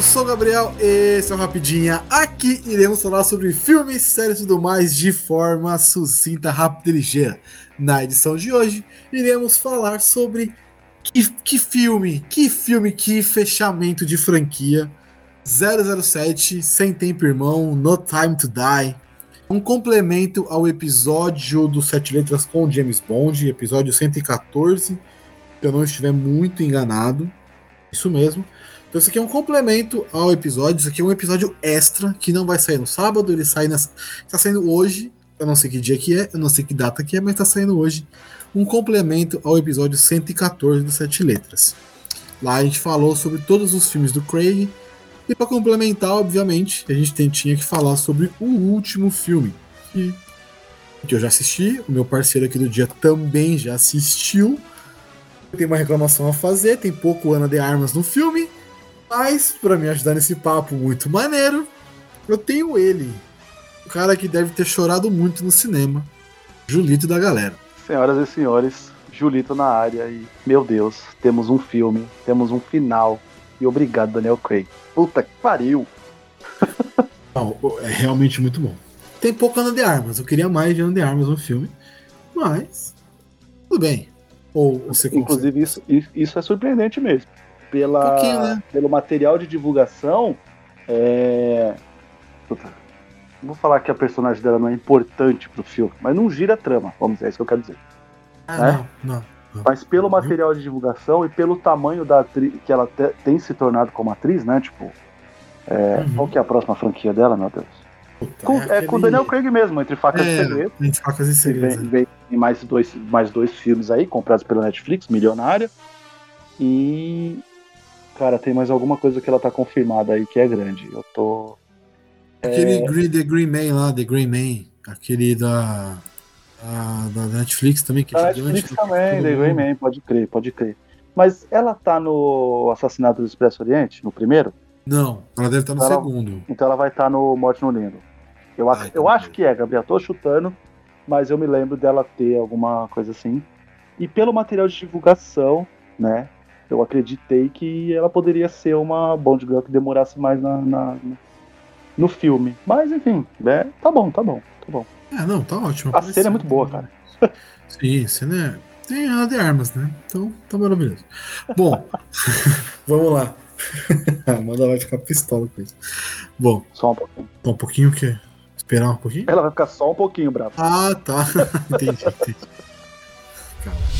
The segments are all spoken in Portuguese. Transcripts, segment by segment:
Eu sou o Gabriel, esse é o Rapidinha. Aqui iremos falar sobre filmes, séries e tudo mais de forma sucinta, rápida e ligeira. Na edição de hoje, iremos falar sobre que, que filme, que filme, que fechamento de franquia. 007, Sem Tempo Irmão, No Time to Die. Um complemento ao episódio do Sete Letras com James Bond, episódio 114, se eu não estiver muito enganado. Isso mesmo. Então, isso aqui é um complemento ao episódio. Isso aqui é um episódio extra que não vai sair no sábado, ele sai. Está saindo hoje. Eu não sei que dia que é, eu não sei que data que é, mas está saindo hoje. Um complemento ao episódio 114 do Sete Letras. Lá a gente falou sobre todos os filmes do Craig. E para complementar, obviamente, a gente tem, tinha que falar sobre o último filme. Que, que eu já assisti, o meu parceiro aqui do dia também já assistiu. Tem uma reclamação a fazer, tem pouco Ana de Armas no filme. Mas, para me ajudar nesse papo muito maneiro, eu tenho ele. O cara que deve ter chorado muito no cinema. Julito da galera. Senhoras e senhores, Julito na área e, meu Deus, temos um filme, temos um final. E obrigado, Daniel Craig. Puta que pariu! Não, é realmente muito bom. Tem pouco Ana de Armas, eu queria mais de Ana de Armas no filme. Mas, tudo bem. Ou você Inclusive, isso, isso é surpreendente mesmo pela, um né? pelo material de divulgação. É... Puta, vou falar que a personagem dela não é importante pro filme, mas não gira a trama, vamos dizer, é isso que eu quero dizer. Ah, né? não, não, não, Mas pelo material de divulgação e pelo tamanho da atriz que ela te, tem se tornado como atriz, né? Tipo, é, uhum. qual que é a próxima franquia dela, meu Deus? Puta, com, é, aquele... é, com Daniel Craig mesmo, Entre Facas é, e Segredos. Entre Facas e Segredos. Vem, vem, vem mais, dois, mais dois filmes aí, comprados pela Netflix, Milionária. E Cara, tem mais alguma coisa que ela tá confirmada aí que é grande. Eu tô. Aquele é... Green, The Green Man lá, The Green Man, aquele da. A, da Netflix também, que da Netflix, Netflix também, The Green Man, pode crer, pode crer. Mas ela tá no Assassinato do Expresso Oriente, no primeiro? Não, ela deve estar tá no então segundo. Ela, então ela vai estar tá no Morte no Lindo. Eu, Ai, eu tá acho que é, Gabriel. Tô chutando, mas eu me lembro dela ter alguma coisa assim. E pelo material de divulgação, né? Eu acreditei que ela poderia ser uma Bond Girl que demorasse mais na, na no filme. Mas enfim, é, tá bom, tá bom, tá bom. É, não, tá ótimo. A cena é muito boa, cara. Sim, a cena é. Tem ela de armas, né? Então tá maravilhoso. Bom, vamos lá. A Amanda vai ficar pistola com isso. Bom. Só um pouquinho. Só um pouquinho o quê? Esperar um pouquinho? Ela vai ficar só um pouquinho, bravo. Ah, tá. entendi, entendi. Calma.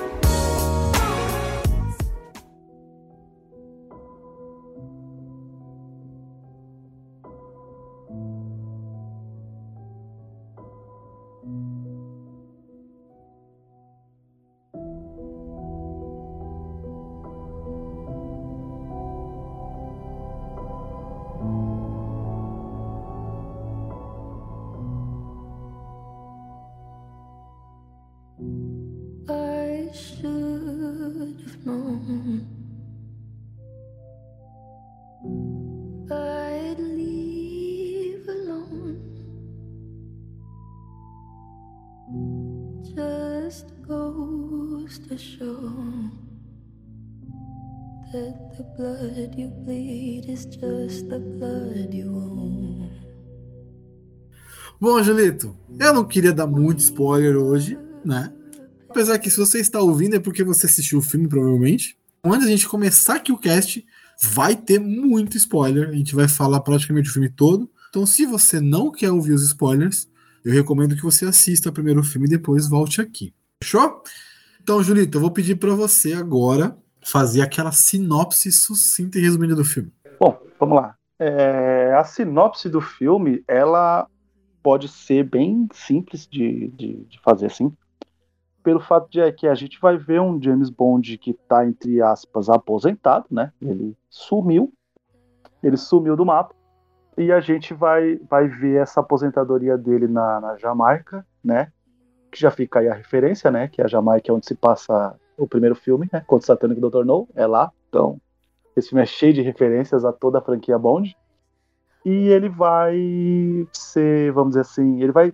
Bom, Julito, eu não queria dar muito spoiler hoje, né? Apesar que se você está ouvindo é porque você assistiu o filme, provavelmente. Antes da gente começar aqui o cast, vai ter muito spoiler. A gente vai falar praticamente o filme todo. Então, se você não quer ouvir os spoilers, eu recomendo que você assista primeiro o filme e depois volte aqui. Fechou? Então, Julito, eu vou pedir para você agora fazer aquela sinopse sucinta e resumida do filme. Bom, vamos lá. É, a sinopse do filme, ela pode ser bem simples de, de, de fazer assim, pelo fato de é, que a gente vai ver um James Bond que está entre aspas aposentado, né? Ele sumiu, ele sumiu do mapa e a gente vai, vai ver essa aposentadoria dele na, na Jamaica, né? que já fica aí a referência, né? Que é a Jamaica, é onde se passa o primeiro filme, né? Contra o Satânico Dr. No, é lá. Então, esse filme é cheio de referências a toda a franquia Bond. E ele vai ser, vamos dizer assim, ele vai.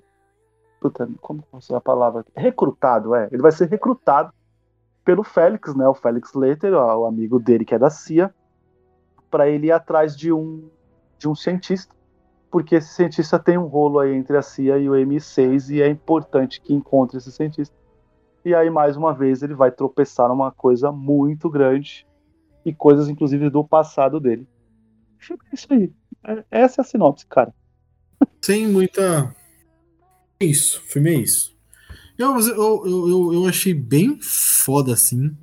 Puta, como é a palavra? Recrutado, é. Ele vai ser recrutado pelo Félix, né? O Félix Leiter, o amigo dele que é da CIA, para ele ir atrás de um, de um cientista porque esse cientista tem um rolo aí entre a CIA e o M6 e é importante que encontre esse cientista. E aí, mais uma vez, ele vai tropeçar numa coisa muito grande e coisas, inclusive, do passado dele. É isso aí. É, essa é a sinopse, cara. Sem muita. É isso, o filme é isso. Eu, eu, eu, eu achei bem foda, assim,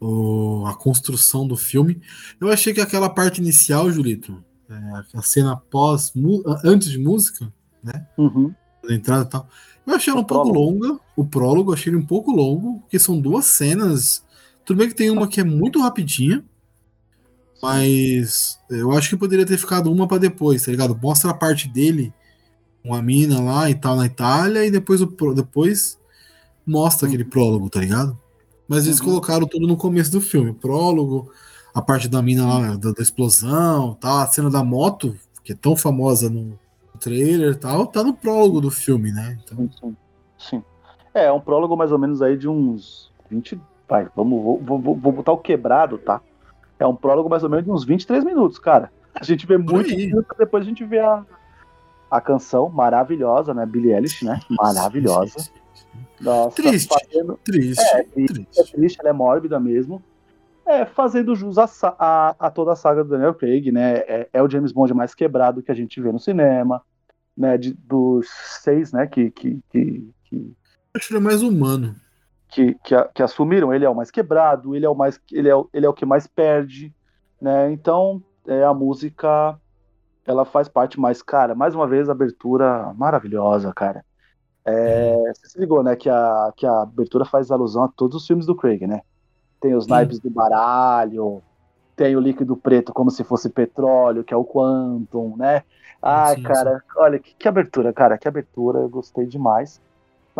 o, a construção do filme. Eu achei que aquela parte inicial, Julito, é, a cena pós, antes de música, né? Uhum. Da entrada e tal. Eu achei ela um pouco longa. O prólogo, achei ele um pouco longo, porque são duas cenas. Tudo bem que tem uma que é muito rapidinha, mas eu acho que poderia ter ficado uma para depois, tá ligado? Mostra a parte dele, uma mina lá e tal na Itália, e depois, o, depois mostra aquele uhum. prólogo, tá ligado? Mas eles uhum. colocaram tudo no começo do filme. Prólogo, a parte da mina lá, da, da explosão, tá? a cena da moto, que é tão famosa no trailer tal, tá no prólogo do filme, né? Então... Sim, sim. É, é um prólogo mais ou menos aí de uns 20. Vai, vamos, vou, vou, vou botar o quebrado, tá? É um prólogo mais ou menos de uns 23 minutos, cara. A gente vê muito depois a gente vê a, a canção maravilhosa, né? Billie Eilish, né? Maravilhosa. Nossa, triste, fazendo... triste, é, triste. É triste, ela é mórbida mesmo. É, fazendo jus a, a, a, toda a saga do Daniel Craig, né? É, é, o James Bond mais quebrado que a gente vê no cinema, né? De, dos seis, né? Que, que, que, que acho que ele é mais humano. Que, que, que, assumiram, ele é o mais quebrado, ele é o mais, ele é, ele é o que mais perde, né? Então, é, a música, ela faz parte mais, cara. Mais uma vez, abertura maravilhosa, cara. É, uhum. você se ligou, né? Que a, que a abertura faz alusão a todos os filmes do Craig, né? tem os naipes do baralho, tem o líquido preto como se fosse petróleo, que é o Quantum, né? Ai, sim, cara, sim. olha, que, que, abertura, cara, que abertura, eu gostei demais.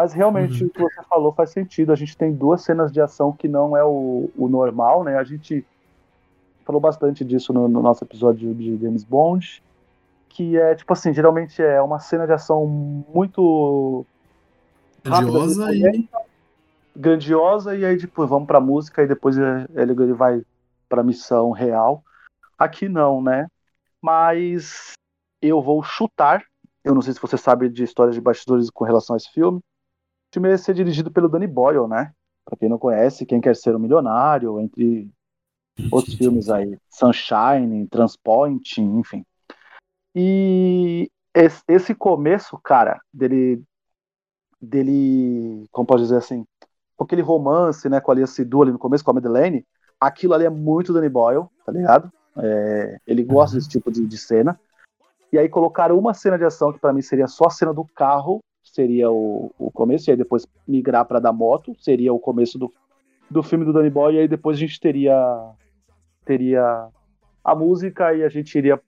Mas realmente uhum. o que você falou faz sentido. A gente tem duas cenas de ação que não é o, o normal, né? A gente falou bastante disso no, no nosso episódio de James Bond. Que é, tipo assim, geralmente é uma cena de ação muito. Grandiosa rápida, e grandiosa e aí depois vamos para música e depois ele, ele vai para missão real. Aqui não, né? Mas eu vou chutar. Eu não sei se você sabe de histórias de bastidores com relação a esse filme. O filme ia ser dirigido pelo Danny Boyle, né? Para quem não conhece, quem quer ser um milionário, entre outros filmes aí, Sunshine, Transpoint, enfim. E esse começo, cara, dele dele, como pode dizer assim, com aquele romance, né, com a Alice Sidu ali no começo, com a Madeleine, aquilo ali é muito Danny Boyle, tá ligado? É, ele gosta desse tipo de, de, cena. E aí colocaram uma cena de ação que para mim seria só a cena do carro, seria o, o começo, e aí depois migrar para da moto, seria o começo do, do filme do Danny Boyle, e aí depois a gente teria teria a música e a gente iria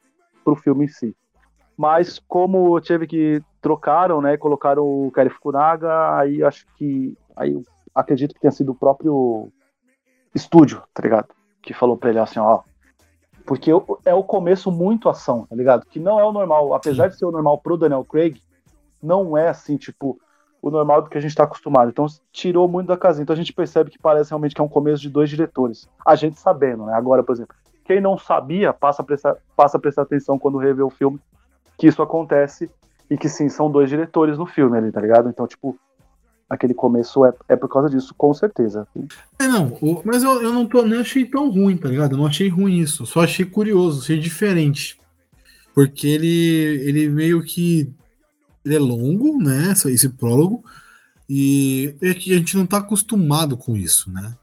pro filme em si. Mas como teve que trocaram, né, colocaram o Kerry Fukunaga, aí acho que aí acredito que tenha sido o próprio estúdio, tá ligado? Que falou pra ele assim, ó. Porque é o começo muito ação, tá ligado? Que não é o normal. Apesar de ser o normal pro Daniel Craig, não é assim, tipo, o normal do que a gente tá acostumado. Então tirou muito da casinha. Então a gente percebe que parece realmente que é um começo de dois diretores. A gente sabendo, né? Agora, por exemplo, quem não sabia, passa a prestar, passa a prestar atenção quando revê o filme, que isso acontece e que sim, são dois diretores no filme ali, tá ligado? Então, tipo, aquele começo é, é por causa disso, com certeza. É, não, mas eu, eu não tô, nem achei tão ruim, tá ligado? Eu não achei ruim isso, só achei curioso, achei diferente. Porque ele, ele meio que. Ele é longo, né? Esse prólogo. E é que a gente não tá acostumado com isso, né?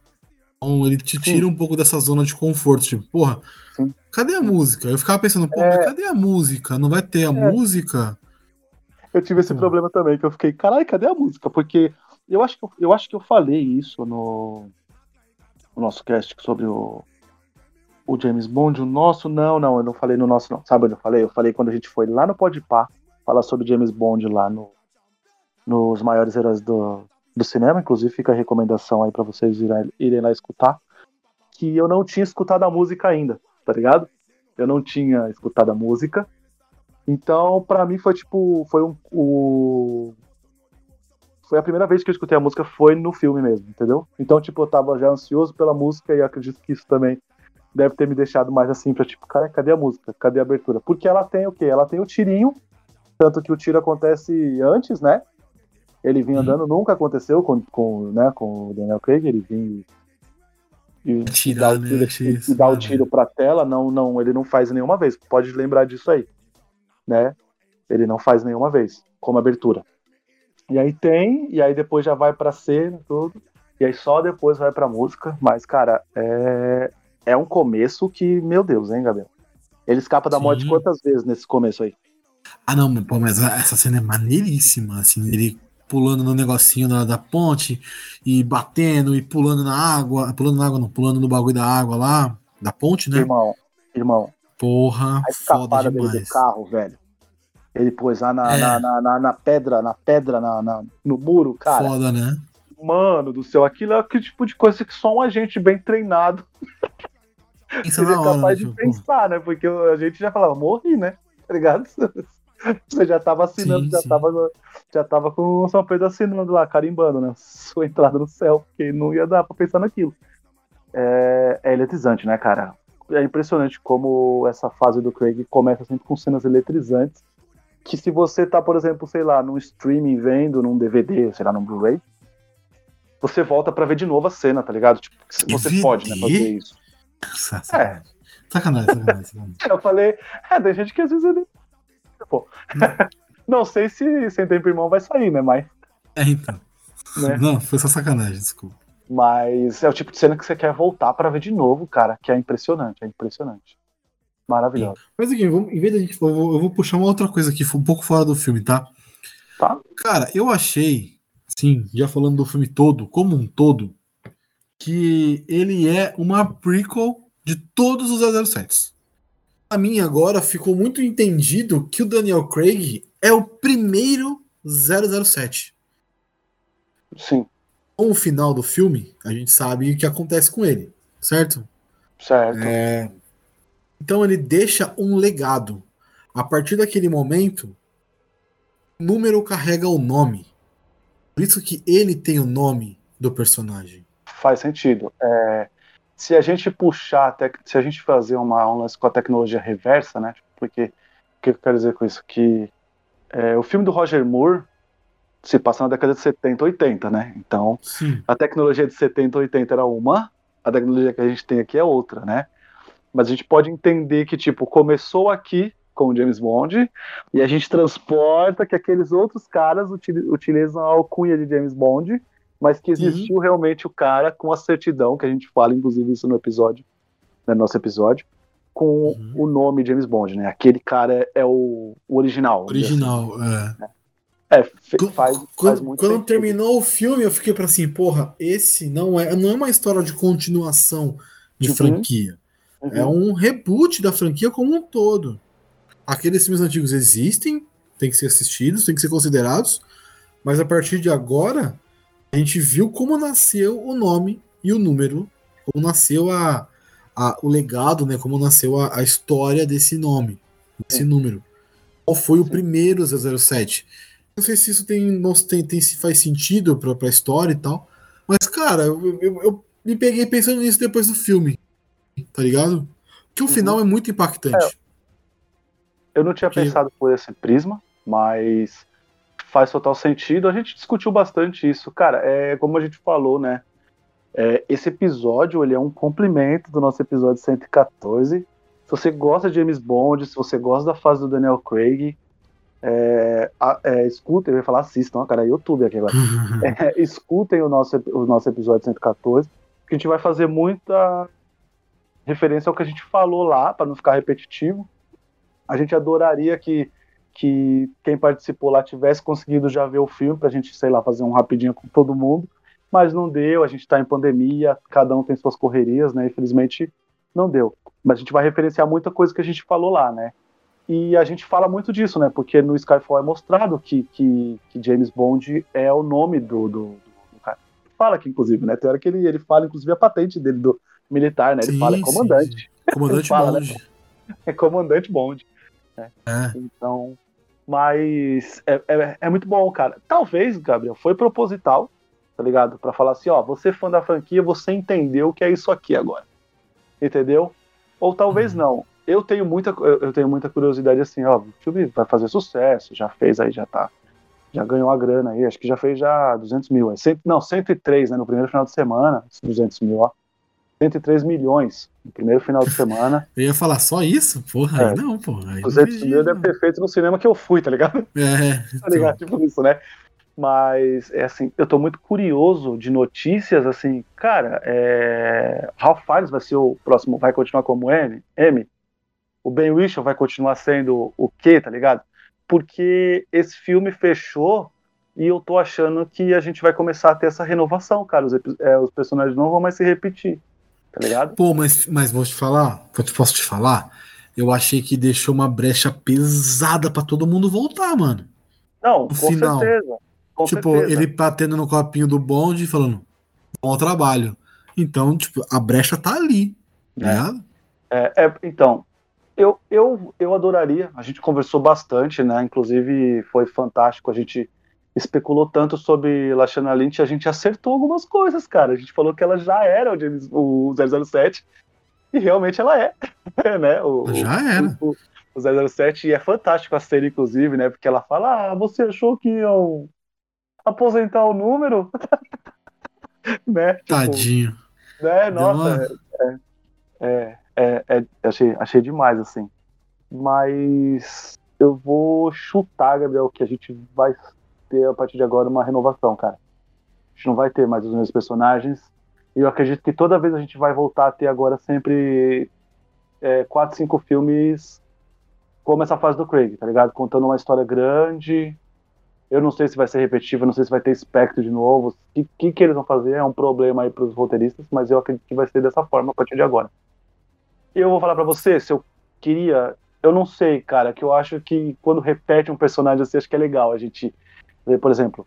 Então ele te tira Sim. um pouco dessa zona de conforto. Tipo, porra, Sim. cadê a música? Eu ficava pensando, pô, é... cadê a música? Não vai ter a é... música? Eu tive esse hum. problema também, que eu fiquei, caralho, cadê a música? Porque eu acho que eu, eu, acho que eu falei isso no, no nosso cast sobre o, o James Bond, o nosso, não, não, eu não falei no nosso, não. Sabe onde eu falei? Eu falei quando a gente foi lá no Podpah falar sobre James Bond lá no, nos maiores heróis do, do cinema, inclusive fica a recomendação aí para vocês irem, irem lá escutar, que eu não tinha escutado a música ainda, tá ligado? Eu não tinha escutado a música. Então, para mim foi tipo, foi um, o foi a primeira vez que eu escutei a música foi no filme mesmo, entendeu? Então, tipo, eu tava já ansioso pela música e acredito que isso também deve ter me deixado mais assim pra tipo, cara, cadê a música? Cadê a abertura? Porque ela tem o quê? Ela tem o tirinho, tanto que o tiro acontece antes, né? Ele vinha uhum. andando, nunca aconteceu com, com, né, com o Daniel Craig, ele vinha e, dá, o tiro, né? e, dá o tiro pra tela, não, não, ele não faz nenhuma vez. Pode lembrar disso aí, né? Ele não faz nenhuma vez, como abertura. E aí tem, e aí depois já vai pra cena, tudo. E aí só depois vai pra música. Mas, cara, é, é um começo que, meu Deus, hein, Gabriel? Ele escapa da Sim. morte quantas vezes nesse começo aí? Ah, não, pô, mas essa cena é maneiríssima, assim, ele pulando no negocinho da, da ponte e batendo e pulando na água, pulando na água não, pulando no bagulho da água lá, da ponte, né? Irmão, irmão. Porra, a demais. Dele do carro, velho. Ele pôs lá na, é. na, na, na, na, pedra, na pedra, na, na, no muro, cara. Foda, né? Mano do céu, aquilo é aquele tipo de coisa que só um agente bem treinado seria capaz hora, de tipo... pensar, né? Porque a gente já falava, morri, né? Tá ligado? Você já tava assinando, sim, já, sim. Tava, já tava com o São Pedro assinando lá, carimbando, né? Sua entrada no céu, porque não ia dar pra pensar naquilo. É, é eletrizante, né, cara? É impressionante como essa fase do Craig começa sempre com cenas eletrizantes que se você tá, por exemplo, sei lá, num streaming vendo, num DVD, sei lá, num Blu-ray, você volta para ver de novo a cena, tá ligado? Tipo, você DVD? pode, né, fazer isso. É. Sacanagem, sacanagem, sacanagem. Eu falei, é, tem gente que às vezes ele. Pô. Não sei se Sem Tempo Irmão vai sair, né? Mas. É, então. Né? Não, foi só sacanagem, desculpa. Mas é o tipo de cena que você quer voltar para ver de novo, cara, que é impressionante, é impressionante. Maravilhoso. Mas aqui, em vez da gente. Eu vou, eu vou, puxar uma outra coisa aqui, um pouco fora do filme, tá? Tá. Cara, eu achei, sim, já falando do filme todo, como um todo, que ele é uma prequel de todos os 007. A mim agora ficou muito entendido que o Daniel Craig é o primeiro 007. Sim. Com o final do filme, a gente sabe o que acontece com ele, certo? Certo. É, então ele deixa um legado. A partir daquele momento, o número carrega o nome. Por isso que ele tem o nome do personagem. Faz sentido. É, se a gente puxar, se a gente fazer uma, um lance com a tecnologia reversa, né? Porque o que eu quero dizer com isso? Que é, o filme do Roger Moore se passa na década de 70, 80, né? Então, Sim. a tecnologia de 70, 80 era uma, a tecnologia que a gente tem aqui é outra, né? Mas a gente pode entender que, tipo, começou aqui com o James Bond e a gente transporta que aqueles outros caras utilizam a alcunha de James Bond, mas que existiu uhum. realmente o cara com a certidão, que a gente fala, inclusive, isso no episódio, no nosso episódio, com uhum. o nome James Bond, né? Aquele cara é, é o, o, original. Original, assim. é. É, faz, quando, faz quando terminou o filme, eu fiquei para assim, porra, esse não é, não é uma história de continuação de uhum. franquia. Uhum. É um reboot da franquia como um todo. Aqueles filmes antigos existem, tem que ser assistidos, tem que ser considerados, mas a partir de agora, a gente viu como nasceu o nome e o número, como nasceu a, a o legado, né? Como nasceu a, a história desse nome, desse é. número. Qual foi o primeiro 007? Não sei se isso tem, não, tem, tem se faz sentido pra, pra história e tal, mas, cara, eu, eu, eu me peguei pensando nisso depois do filme tá ligado? Que o uhum. final é muito impactante. É. Eu não tinha pensado por esse prisma, mas faz total sentido. A gente discutiu bastante isso. Cara, é como a gente falou, né? É, esse episódio ele é um complemento do nosso episódio 114. Se você gosta de James Bond, se você gosta da fase do Daniel Craig, é, é, escutem, eu ia falar assistam, cara, é YouTube aqui agora. é, escutem o nosso, o nosso episódio 114, que a gente vai fazer muita referência ao que a gente falou lá, para não ficar repetitivo. A gente adoraria que, que quem participou lá tivesse conseguido já ver o filme, para a gente, sei lá, fazer um rapidinho com todo mundo, mas não deu, a gente está em pandemia, cada um tem suas correrias, né? Infelizmente não deu. Mas a gente vai referenciar muita coisa que a gente falou lá, né? E a gente fala muito disso, né? Porque no Skyfall é mostrado que, que, que James Bond é o nome do, do, do, cara. Fala aqui, inclusive, né? Tem hora que ele, ele fala, inclusive, a patente dele do militar, né? Ele sim, fala é comandante. Sim, sim. Comandante fala, Bond. Né? É comandante Bond. Né? É. Então, mas é, é, é, muito bom, cara. Talvez, Gabriel, foi proposital, tá ligado? Para falar assim, ó, você é fã da franquia, você entendeu o que é isso aqui agora. Entendeu? Ou talvez uhum. não eu tenho muita, eu tenho muita curiosidade assim, ó, o filme vai fazer sucesso, já fez aí, já tá, já ganhou a grana aí, acho que já fez já 200 mil, é cento, não, 103, né, no primeiro final de semana, 200 mil, ó, 103 milhões no primeiro final de semana. eu ia falar só isso? Porra, é. aí não, porra. Aí 200 mil deve ter feito no cinema que eu fui, tá ligado? É. tá ligado? Tipo isso, né? Mas, é assim, eu tô muito curioso de notícias, assim, cara, é... Ralph Fiennes vai ser o próximo, vai continuar como M? M? o Ben Whishaw vai continuar sendo o quê, tá ligado? Porque esse filme fechou e eu tô achando que a gente vai começar a ter essa renovação, cara. Os, é, os personagens não vão mais se repetir, tá ligado? Pô, mas, mas vou te falar, posso te falar? Eu achei que deixou uma brecha pesada para todo mundo voltar, mano. Não, no com final. certeza. Com tipo, certeza. ele batendo no copinho do bonde e falando, bom trabalho. Então, tipo, a brecha tá ali, tá é. ligado? É, é, então, eu, eu, eu adoraria, a gente conversou bastante, né? Inclusive foi fantástico, a gente especulou tanto sobre Lashana Lynch, a gente acertou algumas coisas, cara. A gente falou que ela já era o, James, o 007 e realmente ela é, né? O, já era. O, o, o 007 e é fantástico a série, inclusive, né? Porque ela fala: Ah, você achou que iam aposentar o número? né? Tipo, Tadinho. Né? Nossa, é, é, é, é, achei, achei demais, assim. Mas eu vou chutar, Gabriel, que a gente vai ter a partir de agora uma renovação, cara. A gente não vai ter mais os mesmos personagens. E eu acredito que toda vez a gente vai voltar a ter agora sempre é, quatro, cinco filmes como essa fase do Craig, tá ligado? Contando uma história grande. Eu não sei se vai ser repetitivo, não sei se vai ter espectro de novo. O que, que, que eles vão fazer é um problema aí pros roteiristas, mas eu acredito que vai ser dessa forma a partir de agora eu vou falar para você, se eu queria, eu não sei, cara, que eu acho que quando repete um personagem assim, acho que é legal a gente por exemplo,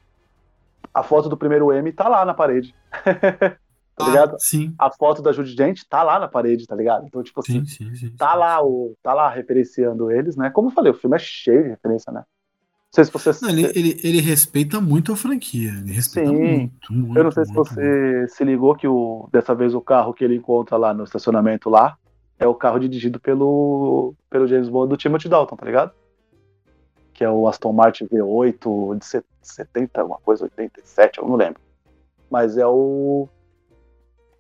a foto do primeiro M tá lá na parede. tá ah, ligado? Sim. A foto da Judy Dent tá lá na parede, tá ligado? Então, tipo assim, sim, sim, sim, tá lá o tá lá referenciando eles, né? Como eu falei, o filme é cheio de referência, né? Não sei se você. Não, ele, ele, ele, respeita muito a franquia. Ele respeita Sim. muito, muito. Eu não sei muito, se você muito. se ligou que o, dessa vez o carro que ele encontra lá no estacionamento lá é o carro dirigido pelo, pelo James Bond do Timothy Dalton, tá ligado? Que é o Aston Martin V8 de 70, uma coisa, 87, eu não lembro. Mas é o.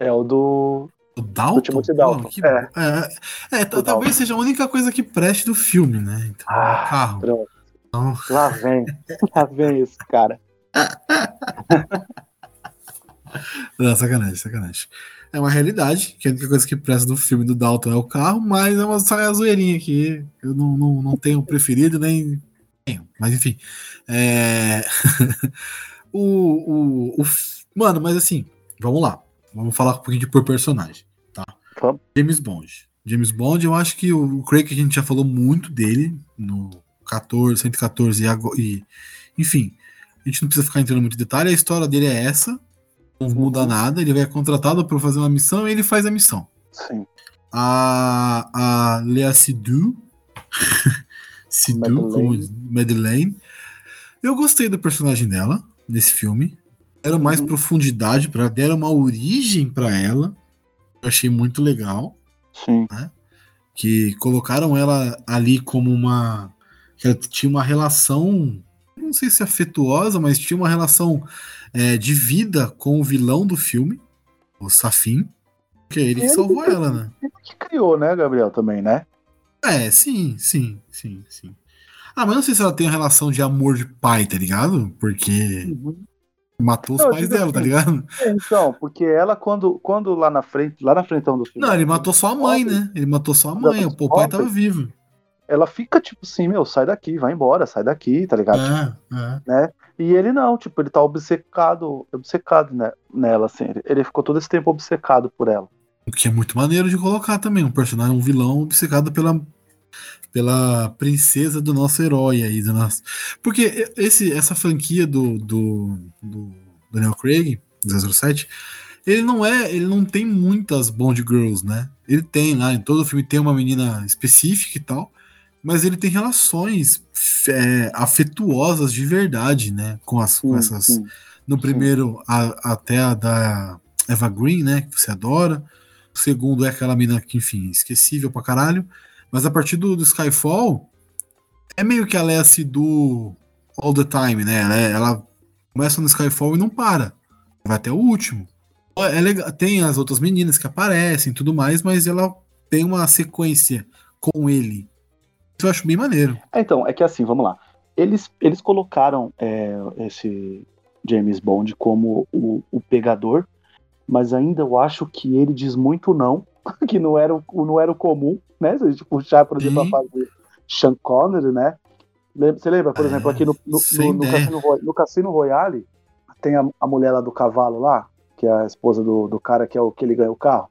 É o do. O Dalton? Do Timothy Dalton. que... é. é, é talvez Dalton. seja a única coisa que preste do filme, né? Então, ah, carro. Pronto. Então... Lá vem. Lá vem esse cara. Não, sacanagem, sacanagem é uma realidade, que a única coisa que presta do filme do Dalton é o carro, mas é uma só zoeirinha aqui. Eu não, não, não tenho preferido, nem tenho. Mas enfim. É... o, o, o, Mano, mas assim, vamos lá. Vamos falar um pouquinho de por personagem. Tá? James Bond. James Bond, eu acho que o Craig a gente já falou muito dele no 14, 114 e, e enfim, a gente não precisa ficar entrando muito em detalhe, a história dele é essa, não muda nada, ele vai contratado para fazer uma missão e ele faz a missão. Sim. A, a Lea Sidhu, Sidhu, como Madeleine. Eu gostei do personagem dela nesse filme. Era mais uhum. profundidade para ela, deram uma origem para ela. Eu achei muito legal. Sim. Né? Que colocaram ela ali como uma. Que ela tinha uma relação. Não sei se afetuosa, mas tinha uma relação é, de vida com o vilão do filme, o Safin, que é ele que salvou ela, né? Ele que criou, né, Gabriel, também, né? É, sim, sim, sim, sim. Ah, mas não sei se ela tem uma relação de amor de pai, tá ligado? Porque uhum. matou os não, pais dela, tá assim, tá ligado? É, então, porque ela, quando, quando lá na frente, lá na frente do filme. Não, ele matou só a mãe, né? Ele matou só a mãe, o pai tava vivo. Ela fica tipo assim, meu, sai daqui, vai embora, sai daqui, tá ligado? É, é. Né? E ele não, tipo, ele tá obcecado, obcecado né, nela, assim. Ele, ele ficou todo esse tempo obcecado por ela. O que é muito maneiro de colocar também, um personagem, um vilão obcecado pela pela princesa do nosso herói aí, do nosso. Porque esse, essa franquia do, do, do Daniel Craig, 007, ele não é, ele não tem muitas Bond Girls, né? Ele tem lá, em todo filme tem uma menina específica e tal, mas ele tem relações é, afetuosas de verdade, né? Com, as, com essas. Sim, no primeiro, a, até a da Eva Green, né? Que você adora. O segundo é aquela menina que, enfim, esquecível pra caralho. Mas a partir do, do Skyfall, é meio que a Lessie do All the Time, né? Ela, ela começa no Skyfall e não para. Vai até o último. É legal, tem as outras meninas que aparecem e tudo mais, mas ela tem uma sequência com ele. Isso eu acho bem maneiro. É, então, é que assim, vamos lá. Eles, eles colocaram é, esse James Bond como o, o pegador, mas ainda eu acho que ele diz muito não, que não era o, não era o comum, né? Se a gente puxar, por exemplo, Sim. a fase Sean Connery, né? Você lembra, por é, exemplo, aqui no, no, no, no, Cassino, no Cassino Royale, tem a, a mulher lá do cavalo lá, que é a esposa do, do cara que é o que ele ganha o carro,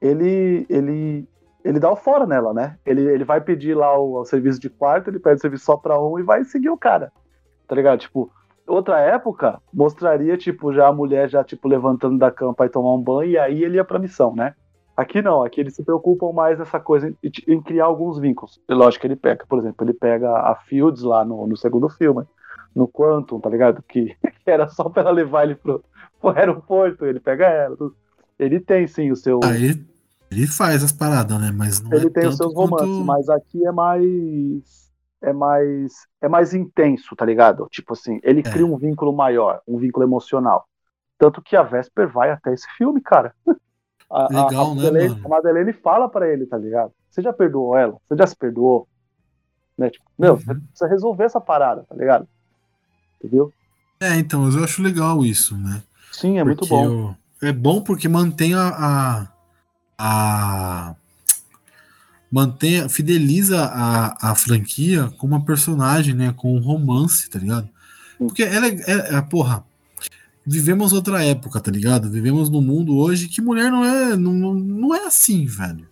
ele ele ele dá o fora nela, né? Ele, ele vai pedir lá o, o serviço de quarto, ele pede serviço só pra um e vai seguir o cara. Tá ligado? Tipo, outra época mostraria, tipo, já a mulher já, tipo, levantando da cama pra ir tomar um banho e aí ele ia pra missão, né? Aqui não, aqui eles se preocupam mais nessa coisa em, em criar alguns vínculos. E lógico que ele pega, por exemplo, ele pega a Fields lá no, no segundo filme, no Quantum, tá ligado? Que, que era só pra ela levar ele pro, pro aeroporto, ele pega ela. Ele tem sim o seu. Aí ele faz as paradas, né? Mas não ele é tem os seus romances, quanto... mas aqui é mais. É mais. É mais intenso, tá ligado? Tipo assim, ele é. cria um vínculo maior, um vínculo emocional. Tanto que a Vesper vai até esse filme, cara. A, Legal, a, a Madeleine, né, mano? A Madeleine fala para ele, tá ligado? Você já perdoou ela? Você já se perdoou? Né? Tipo, meu, uhum. você precisa resolver essa parada, tá ligado? Entendeu? É, então, eu acho legal isso, né? Sim, é porque muito bom. Eu, é bom porque mantém a, a, a mantém, fideliza a, a franquia com uma personagem, né? Com um romance, tá ligado? Porque ela é, é, é, porra, vivemos outra época, tá ligado? Vivemos num mundo hoje que mulher não é, não, não é assim, velho.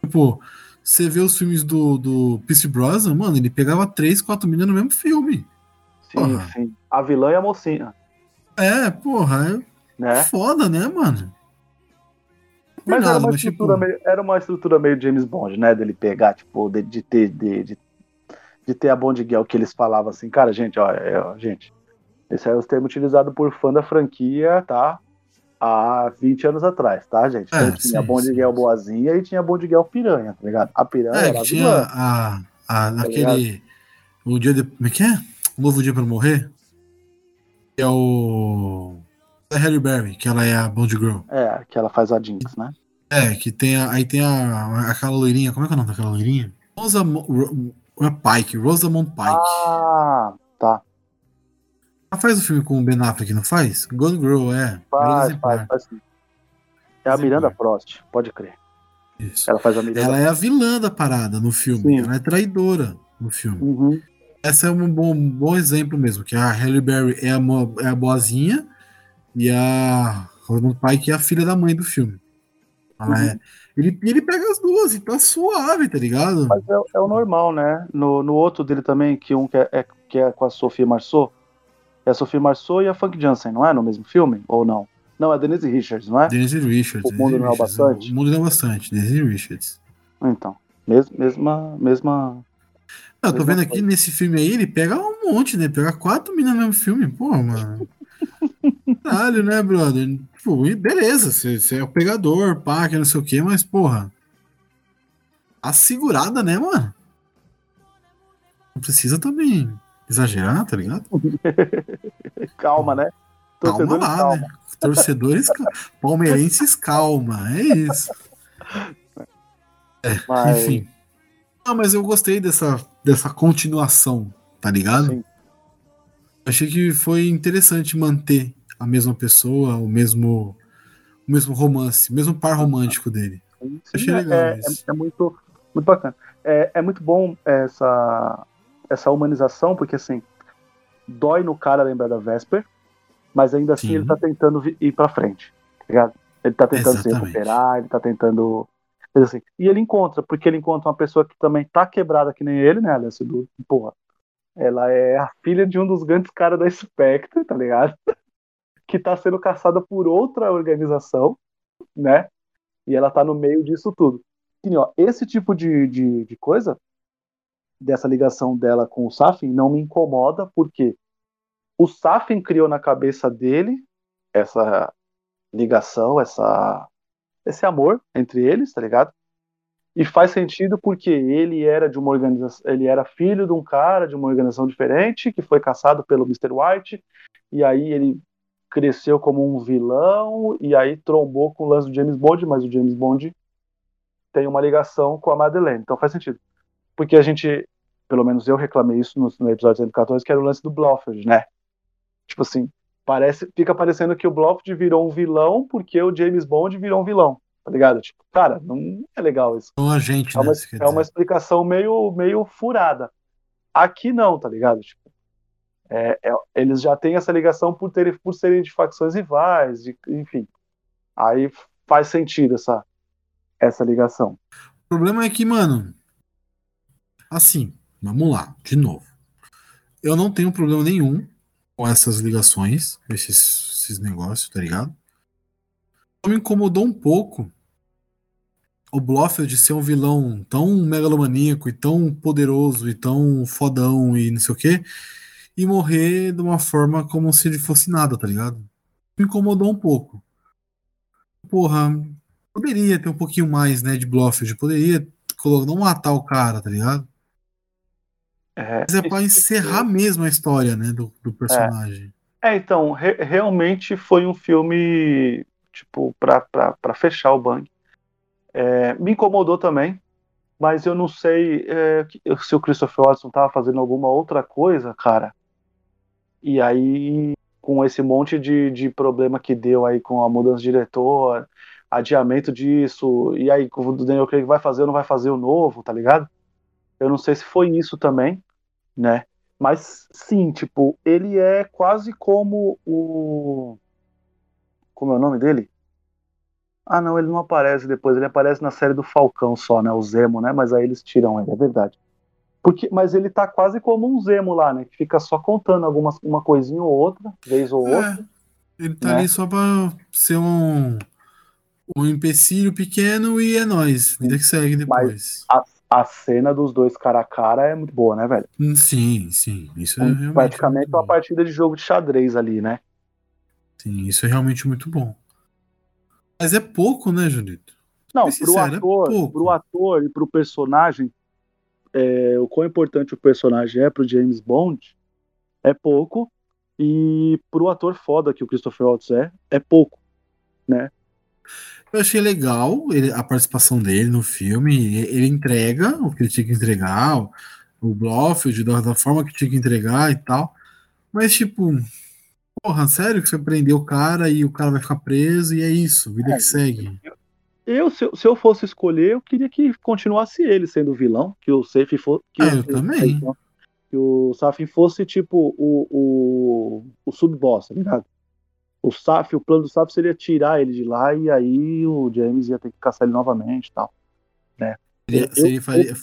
Tipo, você vê os filmes do, do Pierce Brosnan, mano, ele pegava três, quatro meninas no mesmo filme. Sim, porra. sim. A vilã e a mocinha. É, porra, é né? foda, né, mano? Mas, nada, era, uma mas estrutura tipo... meio, era uma estrutura meio James Bond, né? Dele pegar, tipo, de, de ter de, de, de, ter a Bond Girl que eles falavam assim, cara, gente, ó, é, gente, esse é o termo utilizado por fã da franquia, tá? Há 20 anos atrás, tá, gente? Então, é, tinha sim, Bond Girl boazinha e tinha Bond Girl piranha, tá ligado? A piranha é, era a tinha a, a, naquele... Tá o dia de... Como é que é? O Novo Dia Pra Morrer? Que é o... A Harry Berry, que ela é a Bond Girl. É, que ela faz a Jinx, né? É, que tem a, aí tem a, aquela loirinha, como é que é o nome daquela loirinha? Rosa é Pike, Rosamund Pike. Ah, tá. Ela faz o filme com o Ben Affleck, não faz? Gone Girl, é. Faz, faz, faz sim. É a Miranda Frost, pode crer. Isso. Ela faz a Miranda. Ela é a vilã da parada no filme. Sim. Ela é traidora no filme. Uhum. Essa é um bom, bom exemplo mesmo, que a Halle Berry é a, é a boazinha e a Rosamund Pike é a filha da mãe do filme. Ela uhum. é, ele, ele pega as duas e tá suave, tá ligado? Mas é, é o normal, né? No, no outro dele também, que um que é, é que é com a Sofia Marceau, é a Sophie Marceau e a Funk Jansen, não é? No mesmo filme? Ou não? Não, é Denise Richards, não é? Denise Richards. O mundo não é bastante? O mundo não é bastante, Denise Richards. Então, mesma. mesma, mesma eu tô vendo aqui nesse filme aí, ele pega um monte, né? Pega quatro minas no mesmo filme, pô, mano. Caralho, né, brother? Tipo, beleza, você é o pegador, pá, que não sei o que, mas, porra. A segurada, né, mano? Não precisa também exagerar, tá ligado? calma, né? Torcedores calma lá, calma. né? Torcedores palmeirenses, calma. É isso. É, mas... Enfim. Ah, mas eu gostei dessa, dessa continuação, tá ligado? Sim. Achei que foi interessante manter a mesma pessoa, o mesmo, o mesmo romance, o mesmo par romântico dele. Sim, Achei é, legal é, isso. É, é, muito, muito bacana. É, é muito bom essa, essa humanização, porque assim, dói no cara lembrar da Vesper, mas ainda assim Sim. ele tá tentando ir pra frente, tá ligado? Ele tá tentando Exatamente. se recuperar, ele tá tentando Assim, e ele encontra, porque ele encontra uma pessoa que também tá quebrada que nem ele, né? Do, porra. Ela é a filha de um dos grandes caras da Spectre, tá ligado? que tá sendo caçada por outra organização, né? E ela tá no meio disso tudo. E, ó, esse tipo de, de, de coisa, dessa ligação dela com o Safin, não me incomoda, porque o Safin criou na cabeça dele essa ligação, essa esse amor entre eles, tá ligado? E faz sentido porque ele era de uma organização, ele era filho de um cara de uma organização diferente que foi caçado pelo Mr. White e aí ele cresceu como um vilão e aí trombou com o lance do James Bond, mas o James Bond tem uma ligação com a Madeleine, então faz sentido. Porque a gente, pelo menos eu reclamei isso no, no episódio 114, que era o lance do Blofeld, né? Tipo assim, parece, fica parecendo que o Blofeld virou um vilão porque o James Bond virou um vilão, tá ligado? Tipo, cara, não é legal isso. Um agente, é uma, né, é uma explicação meio, meio furada. Aqui não, tá ligado? Tipo, é, é, eles já têm essa ligação por, ter, por serem de facções rivais, de, enfim. Aí faz sentido essa, essa ligação. O problema é que, mano, assim, vamos lá, de novo. Eu não tenho problema nenhum com essas ligações, esses, esses negócios, tá ligado? Me incomodou um pouco o Blofeld ser um vilão tão megalomaníaco e tão poderoso e tão fodão e não sei o quê, e morrer de uma forma como se ele fosse nada, tá ligado? Me incomodou um pouco. Porra, poderia ter um pouquinho mais, né, de Blofeld, poderia não matar o cara, tá ligado? É, Mas é pra encerrar que... mesmo a história, né, do, do personagem. É, é então, re realmente foi um filme, tipo, pra, pra, pra fechar o bang. É, me incomodou também, mas eu não sei é, se o Christopher Watson tava fazendo alguma outra coisa, cara. E aí, com esse monte de, de problema que deu aí com a mudança de diretor, adiamento disso, e aí o Daniel Craig vai fazer ou não vai fazer o novo, tá ligado? Eu não sei se foi isso também, né? Mas sim, tipo, ele é quase como o. Como é o nome dele? Ah, não, ele não aparece depois, ele aparece na série do Falcão só, né? O Zemo, né? Mas aí eles tiram ele, é verdade. Porque, mas ele tá quase como um Zemo lá, né? Que fica só contando algumas, uma coisinha ou outra, vez ou é, outra. Ele tá né? ali só pra ser um, um empecilho pequeno e é nóis. Vida que segue depois. Mas a, a cena dos dois cara a cara é muito boa, né, velho? Hum, sim, sim. Isso é realmente Praticamente uma partida de jogo de xadrez ali, né? Sim, isso é realmente muito bom. Mas é pouco, né, Julito? Não, pro é ator, é pro ator e pro personagem, é, o quão importante o personagem é pro James Bond é pouco. E pro ator foda que o Christopher Waltz é, é pouco, né? Eu achei legal ele, a participação dele no filme. Ele entrega o que ele tinha que entregar, o, o Blofeld, da, da, forma que tinha que entregar e tal. Mas, tipo, porra, sério que você prendeu o cara e o cara vai ficar preso e é isso, vida é, que segue. Eu, se, se, eu fosse escolher, eu queria que continuasse ele sendo o vilão, que o Safe fosse. Que é, eu também. Que o Safin fosse, tipo, o, o, o sub-boss, tá ligado? o Saf, o plano do Saf seria tirar ele de lá e aí o James ia ter que caçar ele novamente e tal. Né? Seria, seria, faria, eu...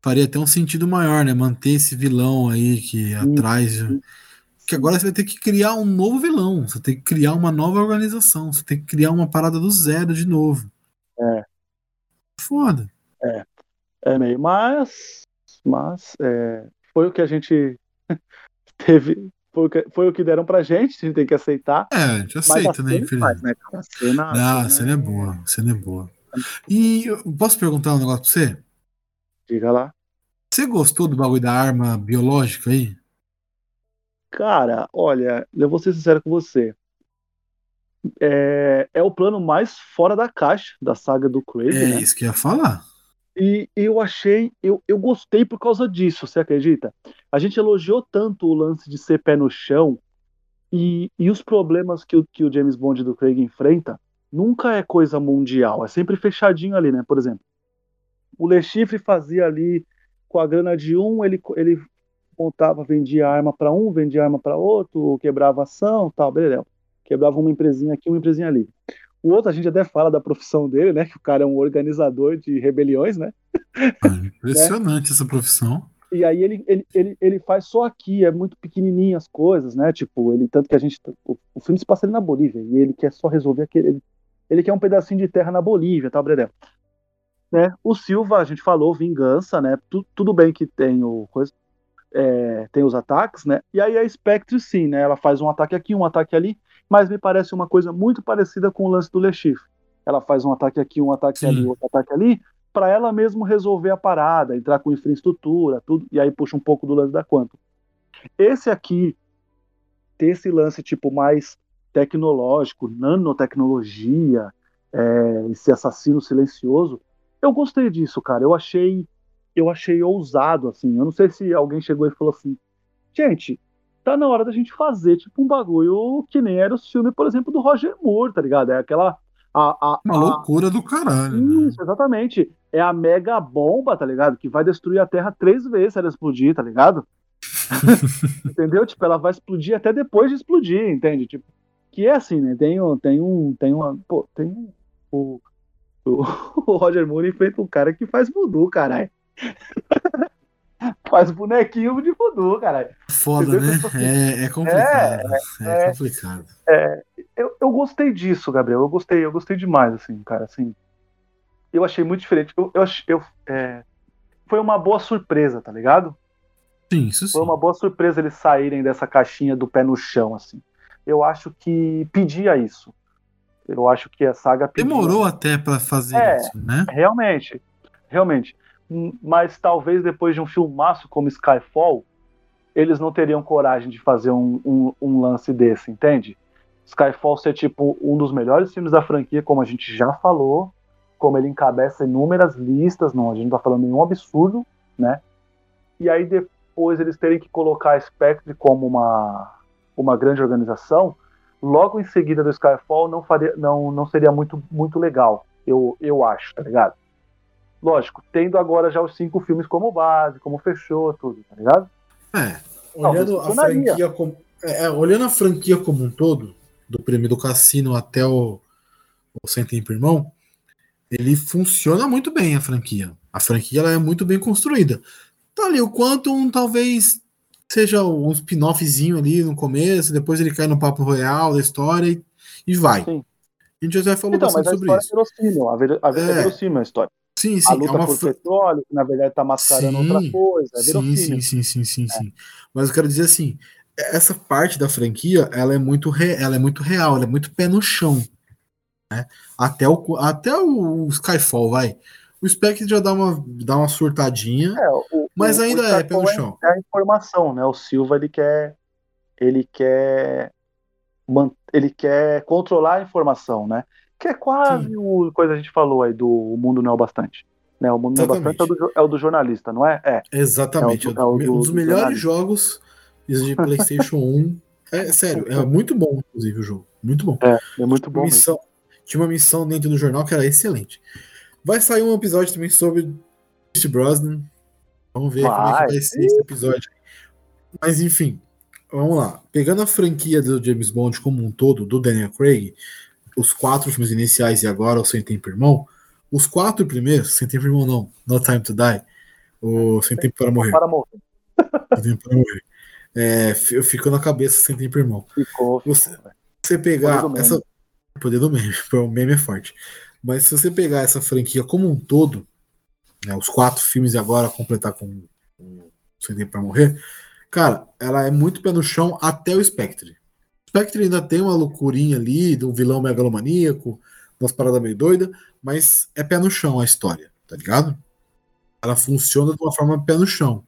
faria até um sentido maior, né? Manter esse vilão aí que atrás. Que agora você vai ter que criar um novo vilão, você tem que criar uma nova organização, você tem que criar uma parada do zero de novo. É. Foda. É. É meio. Mas. Mas. É, foi o que a gente teve foi o, que, foi o que deram pra gente, a gente tem que aceitar. É, a gente aceita, né, infelizmente. Né? A cena, Não, a cena é, é boa, a cena é boa. E posso perguntar um negócio pra você? Diga lá. Você gostou do bagulho da arma biológica aí? Cara, olha, eu vou ser sincero com você. É, é o plano mais fora da caixa da saga do Craig. É né? isso que ia falar. E eu achei, eu, eu gostei por causa disso, você acredita? A gente elogiou tanto o lance de ser pé no chão e, e os problemas que o, que o James Bond do Craig enfrenta nunca é coisa mundial, é sempre fechadinho ali, né? Por exemplo, o Le Chiffre fazia ali com a grana de um, ele, ele montava, vendia arma para um, vendia arma para outro, quebrava ação, tal, beleza. Quebrava uma empresinha aqui, uma empresinha ali. O outro, a gente até fala da profissão dele, né? Que o cara é um organizador de rebeliões, né? Ah, impressionante né? essa profissão. E aí ele, ele, ele, ele faz só aqui, é muito pequenininho as coisas, né? Tipo, ele tanto que a gente o, o filme se passa ali na Bolívia e ele quer só resolver aquele ele, ele quer um pedacinho de terra na Bolívia, tá, Bredé? Né? O Silva, a gente falou, vingança, né? Tu, tudo bem que tem o coisa, é, tem os ataques, né? E aí a Spectre sim, né? Ela faz um ataque aqui, um ataque ali, mas me parece uma coisa muito parecida com o lance do Le Chiffre. Ela faz um ataque aqui, um ataque sim. ali, outro ataque ali, para ela mesmo resolver a parada, entrar com infraestrutura, tudo, e aí puxa um pouco do lance da Quantum. Esse aqui, ter esse lance tipo mais tecnológico, nanotecnologia, é, esse assassino silencioso, eu gostei disso, cara. Eu achei, eu achei ousado, assim. Eu não sei se alguém chegou e falou assim, gente, tá na hora da gente fazer tipo um bagulho que nem era o filme, por exemplo, do Roger Moore, tá ligado? É aquela a, a, Uma a... loucura do caralho. Né? Isso, né? exatamente. É a mega bomba, tá ligado? Que vai destruir a Terra três vezes se ela explodir, tá ligado? Entendeu? Tipo, ela vai explodir até depois de explodir, entende? Tipo, que é assim, né? Tem um. Tem um. Tem uma. Pô, tem um. O, o, o Roger Moore enfrenta um cara que faz voodoo, caralho. faz bonequinho de voodoo, caralho. Foda, né? É, é complicado. É, é, é complicado. É, eu, eu gostei disso, Gabriel. Eu gostei, eu gostei demais, assim, cara. Assim, eu achei muito diferente. Eu, eu, eu é, foi uma boa surpresa, tá ligado? Sim, isso sim. Foi uma boa surpresa eles saírem dessa caixinha do pé no chão, assim. Eu acho que pedia isso. Eu acho que a saga pedia. Demorou até para fazer é, isso, né? Realmente, realmente. Mas talvez depois de um filmaço como Skyfall, eles não teriam coragem de fazer um, um, um lance desse, entende? Skyfall ser tipo um dos melhores filmes da franquia, como a gente já falou, como ele encabeça inúmeras listas, não, a gente não tá falando nenhum absurdo, né? E aí depois eles terem que colocar a Spectre como uma, uma grande organização, logo em seguida do Skyfall não, faria, não, não seria muito, muito legal, eu, eu acho, tá ligado? Lógico, tendo agora já os cinco filmes como base, como fechou, tudo, tá ligado? É, olhando, não, a, franquia como, é, é, olhando a franquia como um todo, do prêmio do Cassino até o, o Sem Tempo Irmão, ele funciona muito bem a franquia. A franquia ela é muito bem construída. Tá ali, o Quantum talvez seja um spin-offzinho ali no começo, depois ele cai no papo royal da história e, e vai. Sim. A gente já falou então, bastante sobre isso. É verossímil, a, ver, a, ver, é. é verossímil a história. Sim, sim. A luta é uma por petróleo, que na verdade tá mascarando sim, outra coisa. É sim, sim, sim, sim, sim, é. sim. Mas eu quero dizer assim, essa parte da franquia, ela é muito, re... ela é muito real, ela é muito pé no chão. Né? Até, o, até o Skyfall, vai. O Spectre já dá uma, dá uma surtadinha, é, o, mas o, ainda o é pé no chão. É a informação, né? O Silva ele quer ele quer ele quer controlar a informação, né? Que é quase Sim. o coisa que a gente falou aí do o mundo não é o bastante. Né, o mundo Exatamente. não é bastante é o, do, é o do jornalista, não é? É. Exatamente. É, o, é um dos melhores jogos de PlayStation 1. É sério, é muito bom, inclusive, o jogo. Muito bom. É, é muito bom. Missão, tinha uma missão dentro do jornal que era excelente. Vai sair um episódio também sobre Chris Brosnan. Vamos ver vai. como é que vai ser esse episódio. Mas enfim, vamos lá. Pegando a franquia do James Bond como um todo, do Daniel Craig, os quatro filmes iniciais e agora o Sem Tempo Irmão, os quatro primeiros, Sem Tempo Irmão não, No Time to Die, o Sem Tempo para Morrer. Para morrer. Sem Tempo para Morrer. É, ficou na cabeça Sem Tempo Irmão. Ficou. Você, você pegar essa poder do meme, o meme é forte. Mas se você pegar essa franquia como um todo, né, os quatro filmes e agora completar com, com Sem Tempo para Morrer, cara, ela é muito pé no chão até o Spectre. Spectre ainda tem uma loucurinha ali do vilão megalomaníaco, umas paradas meio doida, mas é pé no chão a história, tá ligado? Ela funciona de uma forma pé no chão.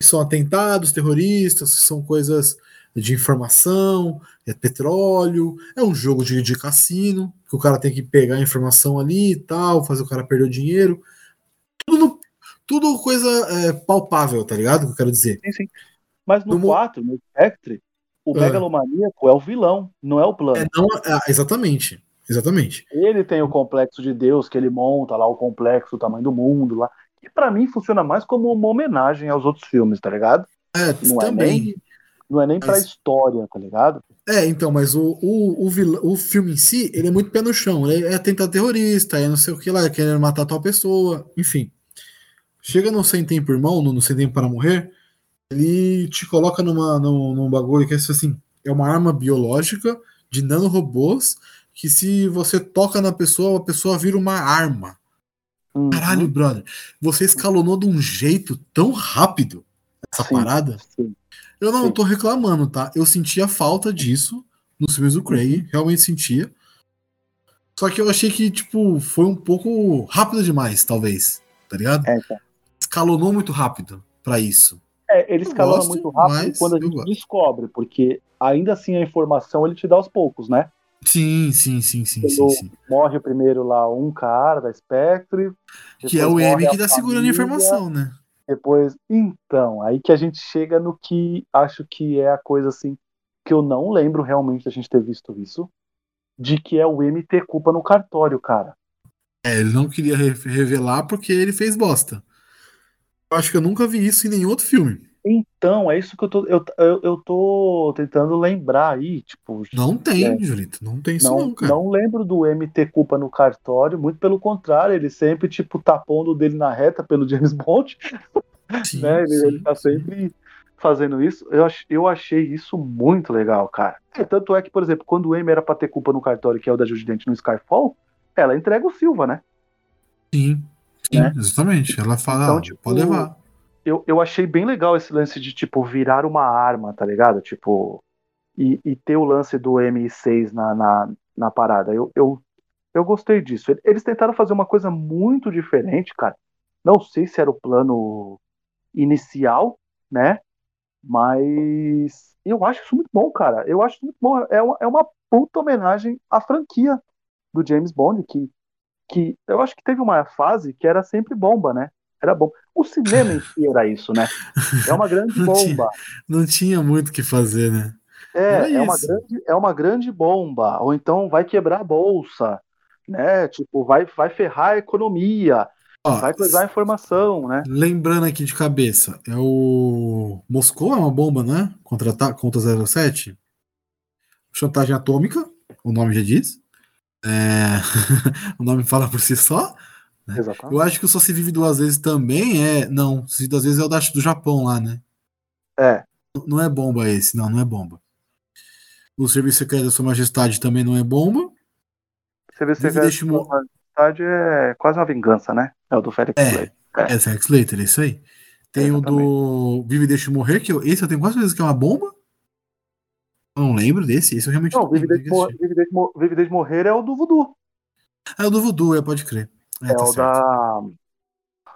São atentados terroristas, são coisas de informação, é petróleo, é um jogo de, de cassino, que o cara tem que pegar a informação ali e tal, fazer o cara perder o dinheiro. Tudo, tudo coisa é, palpável, tá ligado? Que eu quero dizer. Sim, sim. Mas no, no 4, no Spectre, o é. megalomaníaco é o vilão, não é o plano. É, não, é, exatamente. Exatamente. Ele tem o complexo de Deus que ele monta lá, o complexo, o tamanho do mundo lá. Que para mim funciona mais como uma homenagem aos outros filmes, tá ligado? É, não também. É nem, Não é nem mas... pra história, tá ligado? É, então, mas o, o, o, o filme em si, ele é muito pé no chão. Ele é atentado terrorista, é não sei o que lá, é querendo matar tal pessoa, enfim. Chega no Sem Tempo Irmão, no Sem Tempo para Morrer, ele te coloca numa, num, num bagulho que é assim, é uma arma biológica de nanorobôs que se você toca na pessoa, a pessoa vira uma arma. Uhum. Caralho, brother. Você escalonou de um jeito tão rápido essa sim, parada. Sim. Eu não Sim. tô reclamando, tá? Eu sentia falta disso nos filmes do Craig, realmente sentia. Só que eu achei que, tipo, foi um pouco rápido demais, talvez. Tá ligado? É, tá. Escalonou muito rápido para isso. É, ele escalona muito rápido quando a gente descobre, porque ainda assim a informação ele te dá aos poucos, né? Sim, sim, sim, sim, sim, sim, Morre primeiro lá um cara da Spectre. Que é o M que tá segurando a informação, né? Depois, então, aí que a gente chega no que acho que é a coisa assim que eu não lembro realmente da gente ter visto isso, de que é o M ter culpa no cartório, cara. É, ele não queria revelar porque ele fez bosta. Acho que eu nunca vi isso em nenhum outro filme. Então, é isso que eu tô, eu, eu, eu tô tentando lembrar aí, tipo... Não tem, é, Julito, não tem isso não, não, cara. Não lembro do M ter culpa no cartório, muito pelo contrário, ele sempre, tipo, tá pondo dele na reta pelo James Bond, sim, né, ele, sim, ele tá sempre fazendo isso, eu, eu achei isso muito legal, cara. É, tanto é que, por exemplo, quando o M era pra ter culpa no cartório, que é o da Judy Dent no Skyfall, ela entrega o Silva, né? Sim, sim, né? exatamente, ela fala, então, tipo, pode levar eu, eu achei bem legal esse lance de, tipo, virar uma arma, tá ligado? Tipo, e, e ter o lance do M6 na, na, na parada. Eu, eu, eu gostei disso. Eles tentaram fazer uma coisa muito diferente, cara. Não sei se era o plano inicial, né? Mas eu acho isso muito bom, cara. Eu acho muito bom. É uma, é uma puta homenagem à franquia do James Bond, que, que eu acho que teve uma fase que era sempre bomba, né? Era bom. O cinema em si era isso, né? É uma grande não bomba. Tinha, não tinha muito o que fazer, né? É, é uma, grande, é uma grande bomba. Ou então vai quebrar a bolsa, né? Tipo, vai, vai ferrar a economia. Ó, vai coisar a informação, né? Lembrando aqui de cabeça, é o. Moscou é uma bomba, né? Contra, contra 07. Chantagem atômica, o nome já diz. É... o nome fala por si só. Né? Eu acho que o Só Se Vive Duas Vezes também é. Não, Se Duas Vezes é o da, do Japão lá, né? É. Não é bomba esse, não, não é bomba. O Serviço Secreto da Sua Majestade também não é bomba. O Serviço Secreto da Sua Majestade é quase uma vingança, né? É o do Felix é, Leiter. É, é Felix Leiter, é isso aí. Tem o do Vive e Deixe Morrer, que eu, esse eu tenho quase certeza que é uma bomba. Não lembro desse, esse eu realmente não. não Vive, Deixe, Vive, Deixe, Vive Deixe Morrer é o do Voodoo. É o do Voodoo, é, pode crer. É, é tá o certo. da.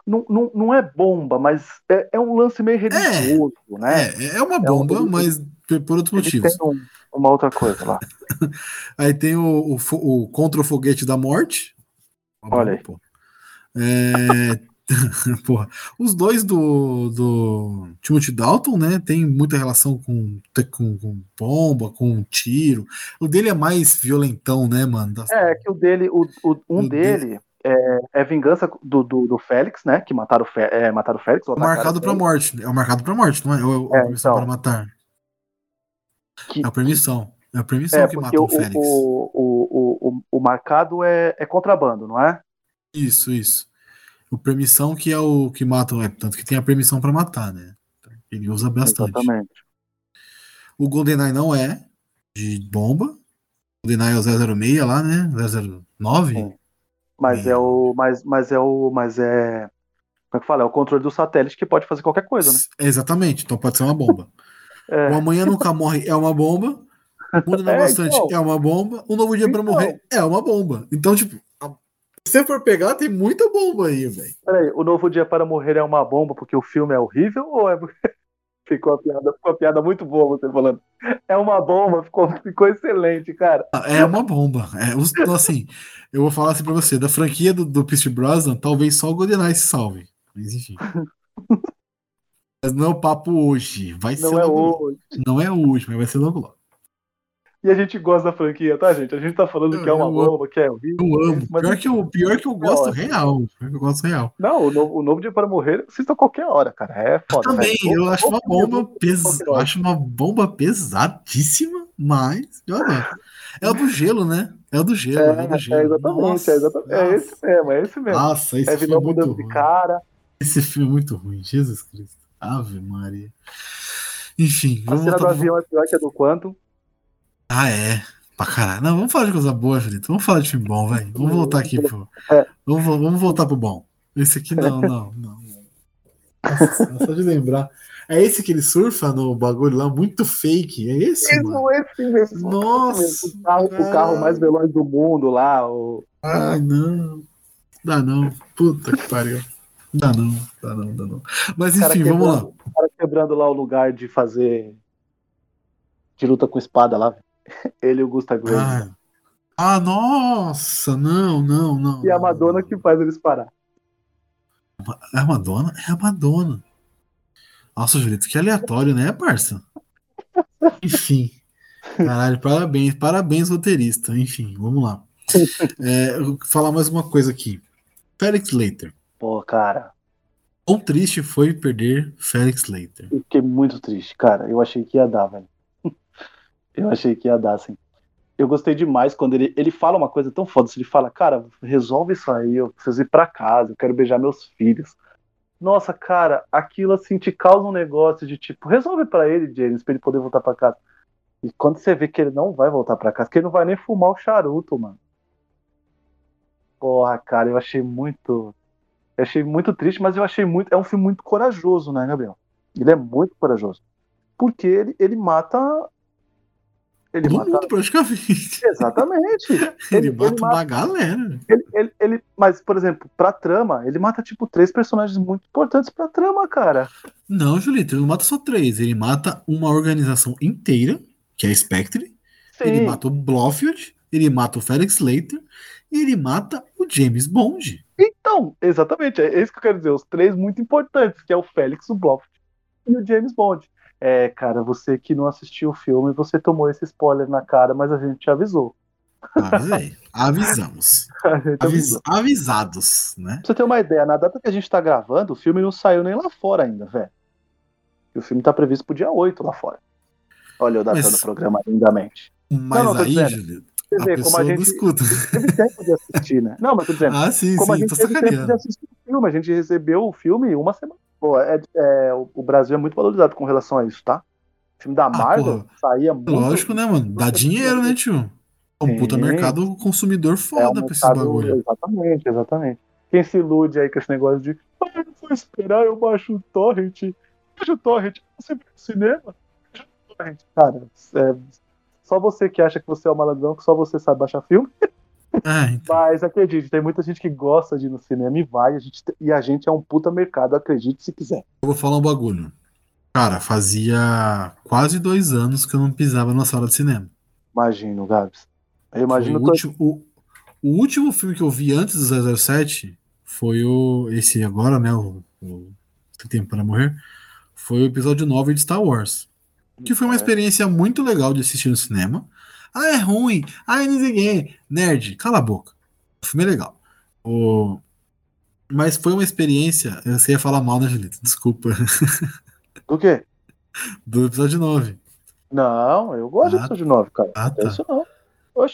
Não, não, não é bomba, mas é, é um lance meio religioso, é, né? É, é uma bomba, é um... mas por outros motivos. Tem um, uma outra coisa lá. aí tem o, o, o Contra o Foguete da Morte. Olha aí. É, Porra, os dois do, do Timothy Dalton, né, tem muita relação com, com, com bomba, com tiro. O dele é mais violentão, né, mano? Das... É, que o dele, o, o um o dele, dele é, é, vingança do, do, do, Félix, né? Que mataram, é, mataram o Félix. É marcado pra morte. É o marcado pra morte, não é? É, é a permissão então, para matar. Que, é a permissão. É a permissão é, que matou o, o Félix. O, o, o, o, marcado é, é contrabando, não é? Isso, isso. O permissão que é o que mata, é, tanto que tem a permissão para matar, né? Ele usa bastante. Exatamente. O GoldenEye não é de bomba. O GoldenEye é o 006 lá, né? 009. Sim. Mas é. é o. Mas, mas é o. Mas é. Como é que fala? É o controle do satélite que pode fazer qualquer coisa, né? Exatamente, então pode ser uma bomba. é. O Amanhã Nunca Morre é uma bomba. O Mundo é, Bastante então... é uma bomba. O Novo Dia então... para Morrer é uma bomba. Então, tipo, você for pegar, tem muita bomba aí, velho. Peraí, o Novo Dia para Morrer é uma bomba porque o filme é horrível ou é Ficou a piada, ficou a piada muito boa você falando. É uma bomba, ficou, ficou excelente, cara. É uma bomba. É, então, assim, eu vou falar assim pra você, da franquia do, do Pierce Brosnan, talvez só o GoldenEye se salve. Mas enfim. mas não é o papo hoje. Vai não ser é hoje. Não é hoje, mas vai ser logo logo. E a gente gosta da franquia, tá, gente? A gente tá falando eu, que é uma bomba, que é horrível. Eu amo. Mas pior, que eu, pior que eu gosto é real. Pior que eu gosto real. Não, o novo, o novo Dia para Morrer assista a qualquer hora, cara. É foda. Eu também, velho. eu acho uma bomba pesada. acho uma bomba pesadíssima, mas eu adoro. É o do gelo, né? É o do gelo. É, é, do gelo. é exatamente, nossa, é exatamente. É esse mesmo, é esse mesmo. Nossa, esse é filme é muito ruim. cara. Esse filme é muito ruim, Jesus Cristo. Ave Maria. Enfim, a cena do avião é pior que a do Quantum. Ah, é. Pra caralho. Não, vamos falar de coisa boa, Felipe. Vamos falar de filme bom, velho. Vamos voltar aqui pro. Vamos, vamos voltar pro bom. Esse aqui não, não, não. Nossa, só de lembrar. É esse que ele surfa no bagulho lá, muito fake. É esse? Isso, mano? esse mesmo. Nossa. O carro, o carro, mais veloz do mundo lá. O... Ai, não. Dá não. Puta que pariu. Dá não, dá não, dá não. Mas enfim, vamos lá. O cara quebrando lá o lugar de fazer. de luta com espada lá. Ele e o Gustav Graham. Ah. ah, nossa, não, não, não. E a Madonna que faz eles parar. É a Madonna? É a Madonna. Nossa, Julito, que aleatório, né, parça? Enfim. Caralho, parabéns, parabéns, roteirista. Enfim, vamos lá. É, vou falar mais uma coisa aqui. Felix Leiter. Pô, cara. Quão triste foi perder Felix Leiter? Eu fiquei muito triste, cara. Eu achei que ia dar, velho. Eu achei que ia dar, assim. Eu gostei demais quando ele, ele fala uma coisa tão foda. Ele fala, cara, resolve isso aí, eu preciso ir pra casa, eu quero beijar meus filhos. Nossa, cara, aquilo assim te causa um negócio de tipo, resolve para ele, James, pra ele poder voltar para casa. E quando você vê que ele não vai voltar para casa, que ele não vai nem fumar o charuto, mano. Porra, cara, eu achei muito. Eu achei muito triste, mas eu achei muito. É um filme muito corajoso, né, Gabriel? Ele é muito corajoso. Porque ele, ele mata ele Todo mata... mundo, praticamente. Exatamente. ele, ele mata ele uma galera. Ele, ele, ele, mas, por exemplo, pra trama, ele mata, tipo, três personagens muito importantes pra trama, cara. Não, Julito, ele não mata só três. Ele mata uma organização inteira, que é a Spectre. Sim. Ele mata o Blofeld, ele mata o Felix Leiter e ele mata o James Bond. Então, exatamente, é isso que eu quero dizer. Os três muito importantes, que é o Félix, o Blofeld e o James Bond. É, cara, você que não assistiu o filme, você tomou esse spoiler na cara, mas a gente te avisou. Avisei. Avisamos. Avis, avisados, né? Pra você ter uma ideia, na data que a gente tá gravando, o filme não saiu nem lá fora ainda, velho. O filme tá previsto pro dia 8 lá fora. Olha eu datando o programa lindamente. Mas não, não, aí, Julio, a vê, como a gente escuta. teve tempo de assistir, né? Não, mas tô dizendo. Ah, sim, como sim, a gente teve tempo de assistir o filme, a gente recebeu o filme uma semana Pô, é, é, o Brasil é muito valorizado com relação a isso, tá? O filme da ah, Marvel saía muito. Lógico, né, mano? Dá dinheiro, né, tio? É um puta mercado consumidor foda é um pra esse bagulho. Exatamente, exatamente. Quem se ilude aí com esse negócio de ah, eu vou esperar, eu baixo o torrent, baixo o torrent, você vai no cinema, torrent. Cara, é, só você que acha que você é o malandrão, que só você sabe baixar filme. Ah, então. Mas acredite, tem muita gente que gosta de ir no cinema e vai, a gente, e a gente é um puta mercado, acredite se quiser. Eu vou falar um bagulho. Cara, fazia quase dois anos que eu não pisava na sala de cinema. Imagino, Gabs. Eu imagino o, último, o, o, último filme que eu vi antes do 007 foi o. Esse agora, né? O, o Tempo para Morrer. Foi o episódio 9 de Star Wars. Que foi uma é. experiência muito legal de assistir no cinema. Ah, é ruim. Ah, não sei Nerd, cala a boca. O filme é legal. O... Mas foi uma experiência. Você ia falar mal, né, Julito? Desculpa. Do quê? Do episódio 9. Não, eu gosto ah, do episódio 9, cara. Ah, tá. Isso não.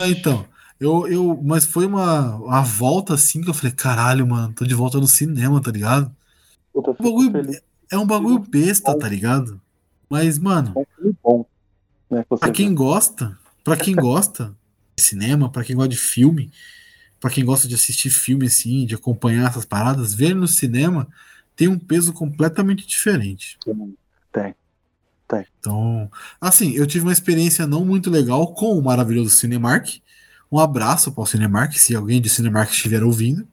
Ah, então, eu, eu. Mas foi uma, uma volta assim que eu falei, caralho, mano, tô de volta no cinema, tá ligado? Um bagulho, é um bagulho besta, tá ligado? Mas, mano. É bom, né, pra quem gosta, para quem gosta de cinema, para quem gosta de filme, para quem gosta de assistir filme assim, de acompanhar essas paradas, ver no cinema tem um peso completamente diferente. Tem. Tem. Então, assim, eu tive uma experiência não muito legal com o maravilhoso Cinemark. Um abraço para o Cinemark, se alguém de Cinemark estiver ouvindo.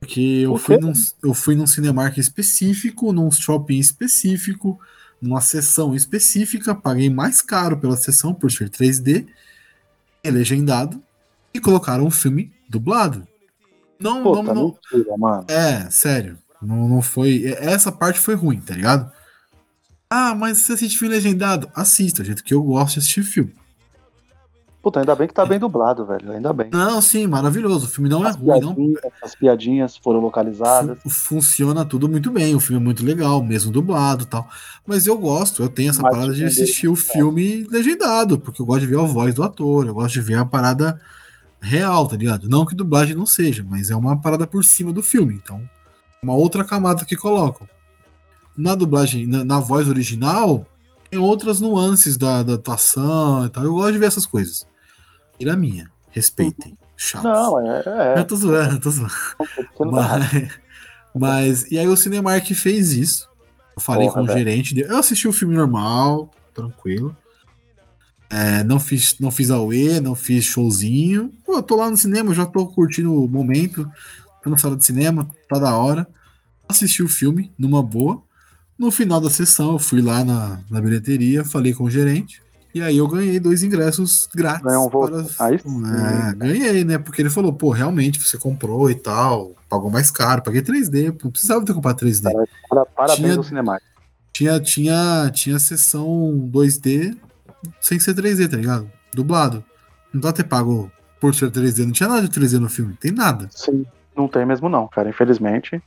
Porque eu fui, num, eu fui num Cinemark específico, num shopping específico, numa sessão específica, paguei mais caro pela sessão por ser 3D, é legendado, e colocaram um filme dublado. Não, Pô, não, tá não. Mentira, mano. É, sério. Não, não foi. Essa parte foi ruim, tá ligado? Ah, mas você assiste filme legendado? Assista, jeito que eu gosto de assistir filme. Puta, ainda bem que tá bem dublado, velho. Ainda bem. Não, sim, maravilhoso. O filme não as é ruim, não. As piadinhas foram localizadas. Fun funciona tudo muito bem. O filme é muito legal, mesmo dublado e tal. Mas eu gosto, eu tenho essa Mas parada de assistir o filme legendado, porque eu gosto de ver a voz do ator, eu gosto de ver a parada real, tá ligado? Não que dublagem não seja, mas é uma parada por cima do filme. Então, uma outra camada que colocam. Na dublagem, na, na voz original, tem outras nuances da, da atuação e tal. Eu gosto de ver essas coisas. Tira minha. Respeitem. Chato. Não, é. é. Eu tô zoando, tô zoando. Mas, mas, e aí o Cinemark fez isso. Eu falei Porra, com o velho. gerente. Eu assisti o filme normal, tranquilo. É, não fiz, não fiz AUE, não fiz showzinho. Pô, eu tô lá no cinema, já tô curtindo o momento. Tô na sala de cinema, tá da hora. Assisti o filme numa boa. No final da sessão, eu fui lá na, na bilheteria, falei com o gerente. E aí eu ganhei dois ingressos grátis. Para... aí é, ganhei, né? Porque ele falou, pô, realmente você comprou e tal, pagou mais caro, paguei 3D, não precisava ter comprado 3D. Parabéns tinha, ao Cinemark. Tinha, tinha, tinha sessão 2D sem ser 3D, tá ligado? Dublado. Não dá ter pago por ser 3D, não tinha nada de 3D no filme, tem nada. Sim, não tem mesmo não, cara, infelizmente.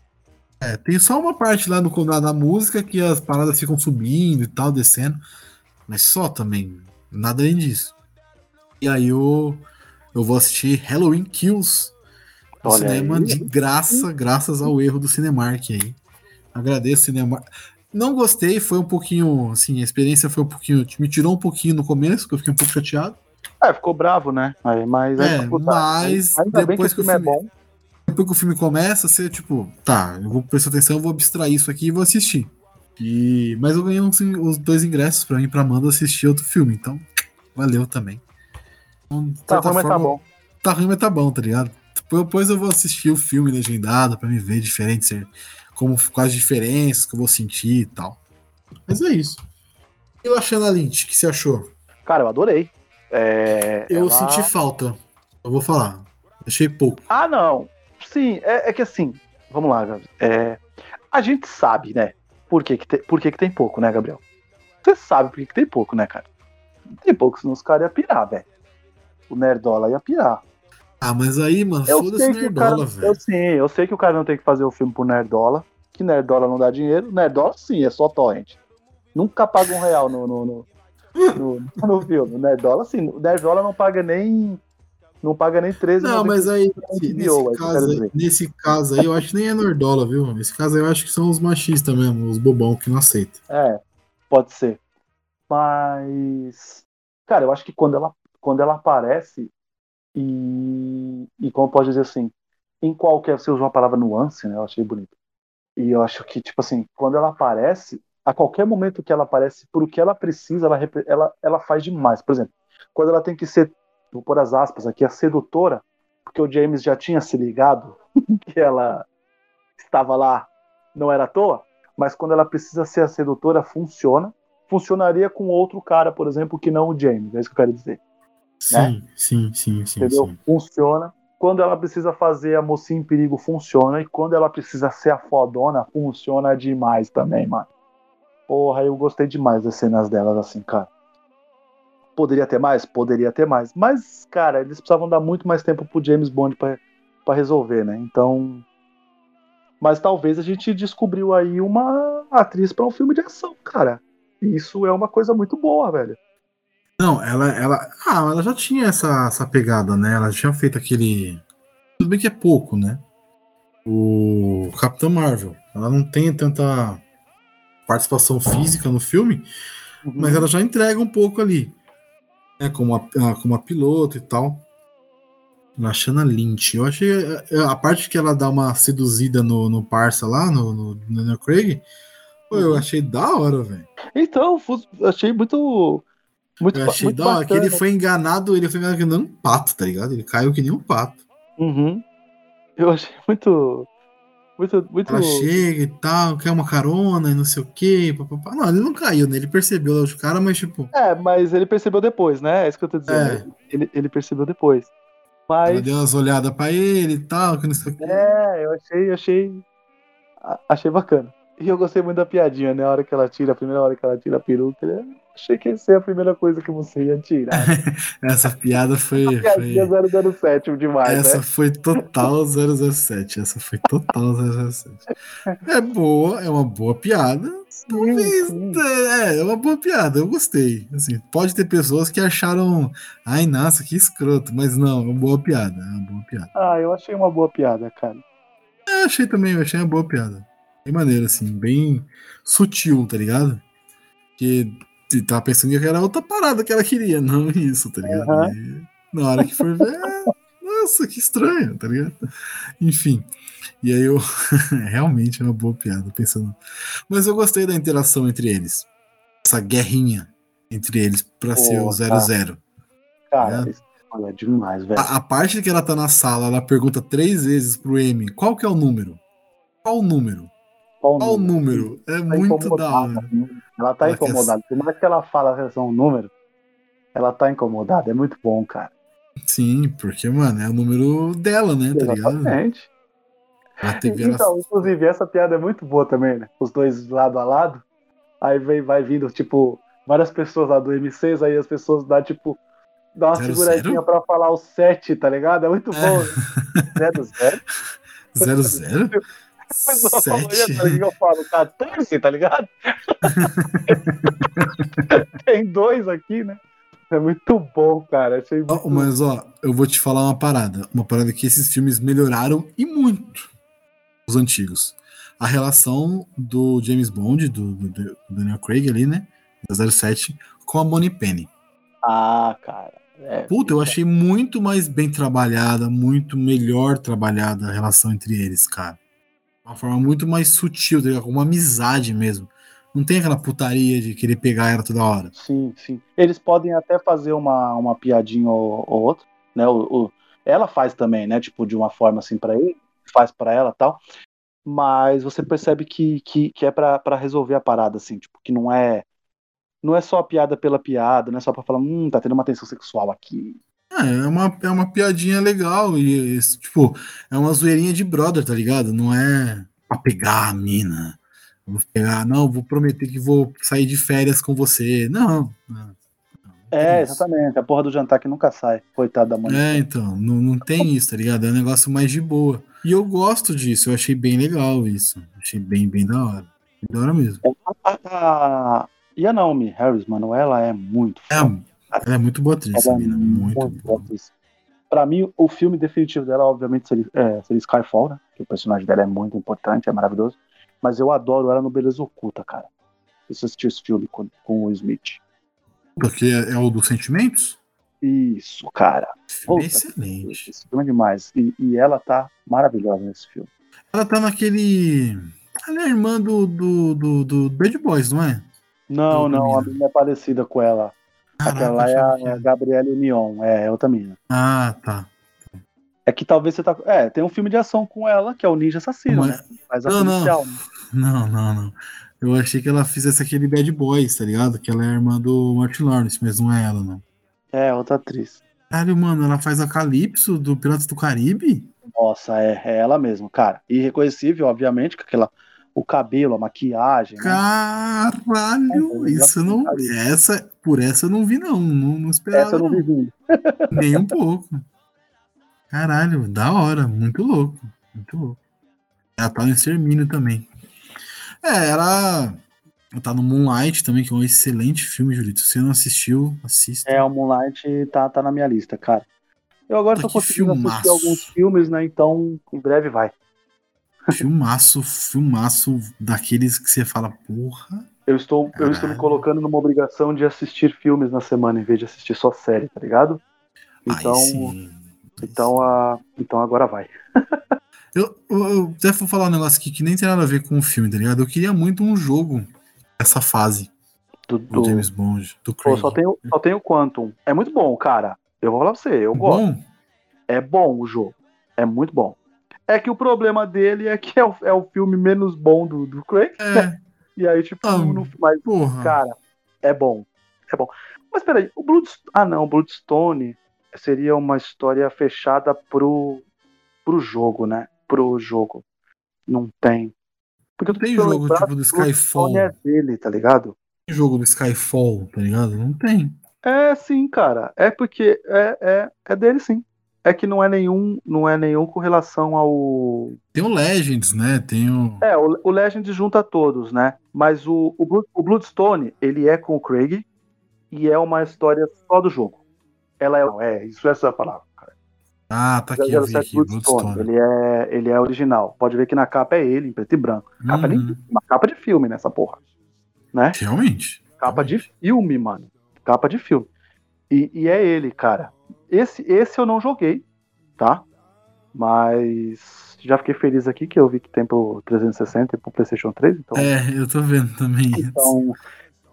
É, tem só uma parte lá no, na, na música que as paradas ficam subindo e tal, descendo. Mas só também, nada além disso. E aí eu, eu vou assistir Halloween Kills no Olha cinema aí. de graça, graças ao erro do Cinemark aí. Agradeço o Cinemark. Não gostei, foi um pouquinho, assim, a experiência foi um pouquinho, me tirou um pouquinho no começo, que eu fiquei um pouco chateado. É, ficou bravo, né? Mas é, mas Ainda depois que, que, o filme, é bom. Depois que o filme começa, você, tipo, tá, eu vou prestar atenção, eu vou abstrair isso aqui e vou assistir. E, mas eu ganhei uns, os dois ingressos para mim para Amanda assistir outro filme, então valeu também. Então, tá ruim, mas tá bom. Tá ruim, mas tá bom, tá ligado? Depois eu vou assistir o filme legendado para me ver diferente, como quais diferenças que eu vou sentir e tal. Mas é isso. E o Ashana Lynch, o que você achou? Cara, eu adorei. É, eu ela... senti falta. Eu vou falar. Achei pouco. Ah, não. Sim, é, é que assim, vamos lá. É, a gente sabe, né? Por que, que, te, por que, que tem pouco, né, Gabriel? Você sabe por que, que tem pouco, né, cara? Tem pouco, senão os caras iam pirar, velho. O Nerdola ia pirar. Ah, mas aí, mano, foda-se Nerdola, velho. Eu sim, eu sei que o cara não tem que fazer o filme pro Nerdola, que Nerdola não dá dinheiro. Nerdola sim, é só torrent. Nunca paga um real no, no, no, no, no filme. Nerdola sim, Nerdola não paga nem não paga nem 13 Não, mas aí, nesse, nesse, caso, aí, nesse caso aí, eu acho que nem é Nordola, viu? Nesse caso aí, eu acho que são os machistas mesmo, os bobão que não aceitam. É, pode ser. Mas, cara, eu acho que quando ela, quando ela aparece, e, e como pode dizer assim, em qualquer, você usou a palavra nuance, né? Eu achei bonito. E eu acho que, tipo assim, quando ela aparece, a qualquer momento que ela aparece, por o que ela precisa, ela, ela, ela faz demais. Por exemplo, quando ela tem que ser vou pôr as aspas aqui, a sedutora, porque o James já tinha se ligado que ela estava lá, não era à toa, mas quando ela precisa ser a sedutora, funciona. Funcionaria com outro cara, por exemplo, que não o James, é isso que eu quero dizer. Sim, né? sim, sim, sim. Entendeu? Sim. Funciona. Quando ela precisa fazer a mocinha em perigo, funciona. E quando ela precisa ser a fodona, funciona demais também, mano. Porra, eu gostei demais das cenas delas assim, cara. Poderia ter mais? Poderia ter mais. Mas, cara, eles precisavam dar muito mais tempo pro James Bond para resolver, né? Então. Mas talvez a gente descobriu aí uma atriz para um filme de ação, cara. E isso é uma coisa muito boa, velho. Não, ela, ela, ah, ela já tinha essa, essa pegada, né? Ela já tinha feito aquele. Tudo bem que é pouco, né? O Capitão Marvel. Ela não tem tanta participação física no filme, uhum. mas ela já entrega um pouco ali né, como, a, como a piloto e tal. Na Shanna Lynch. Eu achei a, a, parte que ela dá uma seduzida no, no parça lá, no, no Daniel Craig, pô, eu uhum. achei da hora, velho. Então, achei muito. Muito, eu achei muito da hora, que ele foi enganado, ele foi enganado que nem um pato, tá ligado? Ele caiu que nem um pato. Uhum. Eu achei muito. Muito, muito... Ela chega e tal, quer uma carona e não sei o quê. Papapá. Não, ele não caiu, né? Ele percebeu os caras, mas tipo. É, mas ele percebeu depois, né? É isso que eu tô dizendo. É. Ele, ele percebeu depois. Mas... Ela deu umas olhadas pra ele e tal, que não sei o quê. É, eu achei, achei. Achei bacana. E eu gostei muito da piadinha, né? A hora que ela tira, a primeira hora que ela tira a peruca, ele Achei que essa é a primeira coisa que você ia tirar. essa piada foi. Piadinha foi... 007 demais. Essa né? foi total 007. Essa foi total 007. É boa, é uma boa piada. Talvez. Sim. É, é uma boa piada, eu gostei. Assim, pode ter pessoas que acharam. Ai, nossa, que escroto. Mas não, é uma boa piada. É uma boa piada. Ah, eu achei uma boa piada, cara. É, achei também, eu achei uma boa piada. Bem maneiro, assim, bem sutil, tá ligado? Que tava pensando que era outra parada que ela queria, não isso, tá ligado? Uhum. na hora que for ver, é, nossa, que estranho, tá ligado? Enfim. E aí eu realmente é uma boa piada, pensando. Mas eu gostei da interação entre eles. Essa guerrinha entre eles pra Pô, ser o 0-0. Cara, tá isso é demais, velho. A, a, parte que ela tá na sala, ela pergunta três vezes pro M qual que é o número? Qual o número? Qual, Qual o número? É tá muito da hora. Ela tá ela incomodada. Por mais que ela fala que é um número, ela tá incomodada. É muito bom, cara. Sim, porque, mano, é o número dela, né? Tá Exatamente. TV, então, ela... inclusive, essa piada é muito boa também, né? Os dois lado a lado. Aí vem, vai vindo, tipo, várias pessoas lá do M6, aí as pessoas dá, tipo, dá uma zero, seguradinha zero? pra falar o 7, tá ligado? É muito bom. É. Zero, zero. Zero, zero? Isso, eu falo 14, tá ligado? Tem dois aqui, né? É muito bom, cara. Achei muito oh, mas, ó, eu vou te falar uma parada. Uma parada que esses filmes melhoraram e muito os antigos. A relação do James Bond, do, do, do Daniel Craig ali, né? Da 07, com a Money Penny. Ah, cara. É, Puta, eu achei muito mais bem trabalhada, muito melhor trabalhada a relação entre eles, cara. Uma forma muito mais sutil, tá uma amizade mesmo. Não tem aquela putaria de querer pegar ela toda hora. Sim, sim. Eles podem até fazer uma, uma piadinha ou, ou outra, né? O, o, ela faz também, né? Tipo, de uma forma assim para ele, faz para ela tal. Mas você percebe que, que, que é para resolver a parada, assim, tipo, que não é. Não é só piada pela piada, não é só pra falar, hum, tá tendo uma tensão sexual aqui. É, é uma, é uma piadinha legal e, tipo, é uma zoeirinha de brother, tá ligado? Não é pra pegar a mina. Vou pegar, não, vou prometer que vou sair de férias com você. Não. não, é, exatamente. A porra do jantar que nunca sai. Coitado da mãe. É, então, não, não tem isso, tá ligado? É um negócio mais de boa. E eu gosto disso, eu achei bem legal isso. Achei bem, bem da hora. Da hora mesmo. A, a, e a Naomi Harris, mano, ela é muito é, foda. Ela é muito boa atriz, ela é muito, muito boa atriz. Pra mim, o filme definitivo dela, obviamente, seria, é, seria Skyfall, né? Que o personagem dela é muito importante, é maravilhoso. Mas eu adoro ela no Beleza Oculta, cara. Você assistiu esse filme com, com o Smith. Porque é, é o dos sentimentos? Isso, cara. Puta, Excelente. Esse filme é demais. E, e, ela tá maravilhosa nesse filme. Ela tá naquele. Ela é irmã do, do, do, do Bad Boys, não é? Não, do não, a menina é parecida com ela. Caraca, Aquela é a, a Gabriela Union, é, é outra mina. Ah, tá. É que talvez você tá. É, tem um filme de ação com ela, que é o Ninja Assassino, Mas... né? Mas a não, policial, não. Não, não, não. Eu achei que ela fizesse aquele Bad Boys, tá ligado? Que ela é irmã do Martin Lawrence, mas não é ela, não. É, outra atriz. Caralho, mano, ela faz a Calypso do Piratas do Caribe? Nossa, é, é ela mesmo, cara. Irreconhecível, obviamente, com aquela o cabelo, a maquiagem. Né? Caralho, né? isso não. Essa, por essa eu não vi, não. Não, não esperava. Essa eu não vi vindo. Nem um pouco. Caralho, da hora. Muito louco. Muito louco. Ela tá no Extermínio também. É, ela. Ela tá no Moonlight também, que é um excelente filme, Julito. Se você não assistiu, assista. É, o Moonlight tá, tá na minha lista, cara. Eu agora tá tô conseguindo filmaço. assistir alguns filmes, né? Então, em breve vai. Filmaço, filmaço daqueles que você fala, porra. Eu estou, eu estou me colocando numa obrigação de assistir filmes na semana em vez de assistir só série, tá ligado? Então, então, a, então agora vai. eu, eu, eu até vou falar um negócio aqui que nem tem nada a ver com o filme, tá ligado? Eu queria muito um jogo essa fase do, do, do James Bond, do Craig. Pô, só tenho, só tenho Quantum. É muito bom, cara. Eu vou falar pra você, eu é gosto. Bom? É bom o jogo. É muito bom. É que o problema dele é que é o, é o filme menos bom do, do Craig. É. e aí, tipo, ah, no, mas, porra. cara, é bom. É bom. Mas peraí, o Bloodstone. Ah, não, o Bloodstone seria uma história fechada pro, pro jogo, né? Pro jogo. Não tem. Porque tem jogo tipo do Skyfall. é dele, tá ligado? jogo do Skyfall, tá ligado? Não tem. É sim, cara. É porque é, é, é dele sim. É que não é nenhum, não é nenhum com relação ao. Tem o Legends, né? Tem o. É, o, o Legends junta todos, né? Mas o, o, o Bloodstone, ele é com o Craig e é uma história só do jogo. Ela é. É, isso é essa palavra, cara. Ah, tá aqui, eu vi aqui, Bloodstone. Ele é, ele é original. Pode ver que na capa é ele, em preto e branco. Capa uhum. de, uma capa de filme nessa porra. Né? Realmente. Capa realmente. de filme, mano. Capa de filme. E, e é ele, cara. Esse, esse eu não joguei, tá? Mas já fiquei feliz aqui que eu vi que tem pro 360 e pro PlayStation 3. Então... É, eu tô vendo também. Então,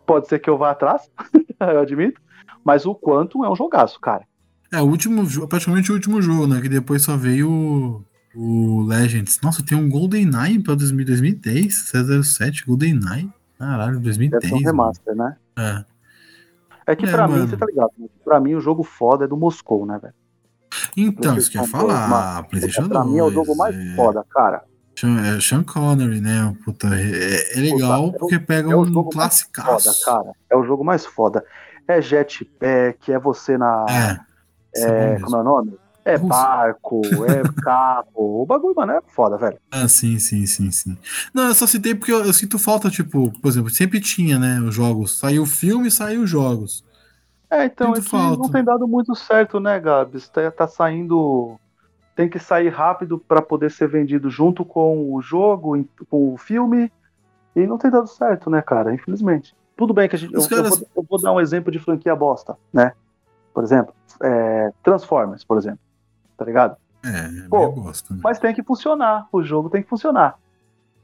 pode ser que eu vá atrás, eu admito. Mas o quanto é um jogaço, cara. É, o último praticamente o último jogo, né? Que depois só veio o, o Legends. Nossa, tem um GoldenEye pra 2010, 007, GoldenEye. Caralho, 2010. Deve ser um remaster, né? É. É que é, pra mano. mim, você tá ligado? Né? Pra mim, o jogo foda é do Moscou, né, velho? Então, isso que eu ia falar. Mano, PlayStation pra 2, mim é o jogo mais é... foda, cara. É Sean Connery, né? Puta, é, é legal Puta, porque pega é um clássico. Foda, cara. É o jogo mais foda. É jetpack, é você na. É. é como é o nome? É barco, é carro. O bagulho, mano, é foda, velho. Ah, sim, sim, sim, sim. Não, eu só citei porque eu, eu sinto falta, tipo, por exemplo, sempre tinha, né, os jogos. Saiu o filme, saiu os jogos. É, então, é não tem dado muito certo, né, Gabs? Tá, tá saindo. Tem que sair rápido para poder ser vendido junto com o jogo, com o filme. E não tem dado certo, né, cara? Infelizmente. Tudo bem que a gente. Eu, caras... eu, vou, eu, vou, dar um exemplo de franquia bosta, né? Por exemplo, é, Transformers, por exemplo tá ligado? É, Pô, eu gosto. Né? Mas tem que funcionar, o jogo tem que funcionar.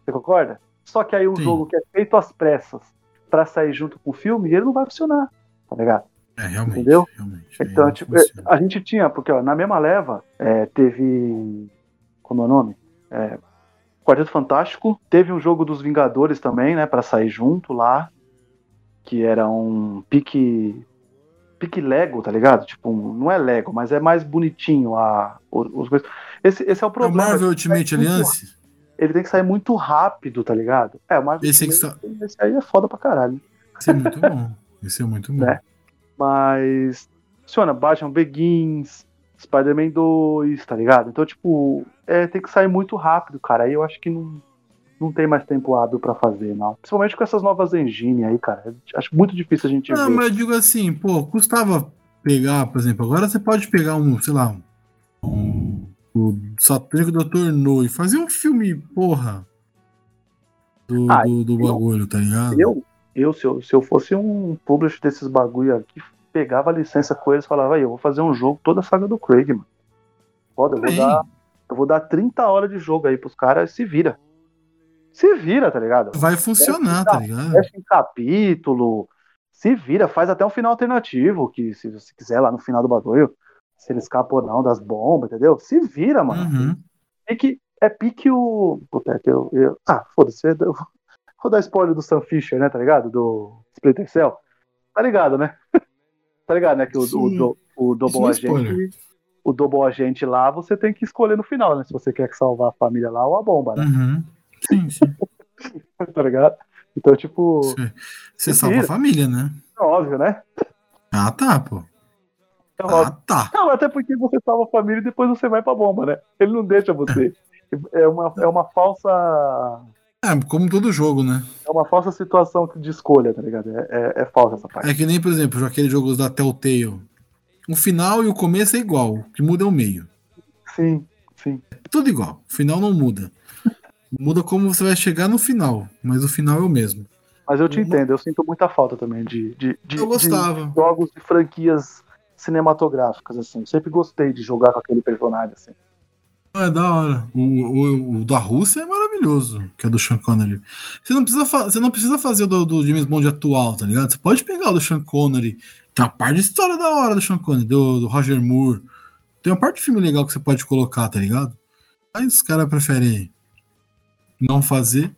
Você concorda? Só que aí um Sim. jogo que é feito às pressas para sair junto com o filme, ele não vai funcionar, tá ligado? É, realmente. Entendeu? Realmente, então, tipo, a gente tinha, porque ó, na mesma leva, é, teve. Como é o nome? É, Quarteto Fantástico. Teve um jogo dos Vingadores também, né? para sair junto lá. Que era um pique pique Lego, tá ligado? Tipo, não é Lego, mas é mais bonitinho a, os, os esse, esse é o problema. É o Marvel Ultimate Alliance? Ele tem que sair muito rápido, tá ligado? É, o Marvel esse, Ultimate, que... esse aí é foda pra caralho. Esse é muito bom. Esse é muito bom. É. Mas funciona, Batman Begins, Spider-Man 2, tá ligado? Então, tipo, é, tem que sair muito rápido, cara. Aí eu acho que não não tem mais tempo hábil para fazer, não. Principalmente com essas novas engines aí, cara. Acho muito difícil a gente não, ver. mas eu digo assim, pô, custava pegar, por exemplo, agora você pode pegar um, sei lá, um, o Satânico Dr. No e fazer um filme, porra, do, ah, do, do bagulho, tá ligado? Eu, eu, se eu, se eu fosse um publisher desses bagulho aqui, pegava a licença com eles e falava, eu vou fazer um jogo toda a saga do Craig, mano. Foda, eu vou, dar, eu vou dar 30 horas de jogo aí pros caras se vira se vira, tá ligado? Vai funcionar, tá ligado? Fecha em capítulo, se vira, faz até um final alternativo, que se você quiser lá no final do bagulho, se ele escapa ou não das bombas, entendeu? Se vira, mano. Uhum. É, que, é pique o. Puta, é que eu, eu... Ah, foda-se, eu vou dar spoiler do Sam Fisher, né, tá ligado? Do Splinter Cell. Tá ligado, né? tá ligado, né? Que o, o, o, o Double é Agente. O Double Agente lá, você tem que escolher no final, né? Se você quer salvar a família lá ou a bomba, né? Uhum. Sim, sim. tá ligado? Então, tipo. Você salva a família, né? É óbvio, né? Ah, tá, pô. É ah, tá. Não, até porque você salva a família e depois você vai pra bomba, né? Ele não deixa você. É uma, é uma falsa. É, como todo jogo, né? É uma falsa situação de escolha, tá ligado? É, é, é falsa essa parte. É que nem, por exemplo, aqueles jogos da Telltale. O final e o começo é igual, o que muda é o meio. Sim, sim. É tudo igual, o final não muda. Muda como você vai chegar no final, mas o final é o mesmo. Mas eu te entendo, eu sinto muita falta também de, de, de, eu gostava. de jogos de franquias cinematográficas, assim. Sempre gostei de jogar com aquele personagem, assim. É da hora. O, o, o, da Rússia é maravilhoso, que é do Sean Connery. Você não precisa, você não precisa fazer o do, do, James Bond atual, tá ligado? Você pode pegar o do Sean Connery. Tem uma parte de história da hora do Sean Connery, do, do Roger Moore. Tem uma parte de filme legal que você pode colocar, tá ligado? Mas os caras preferem não fazer,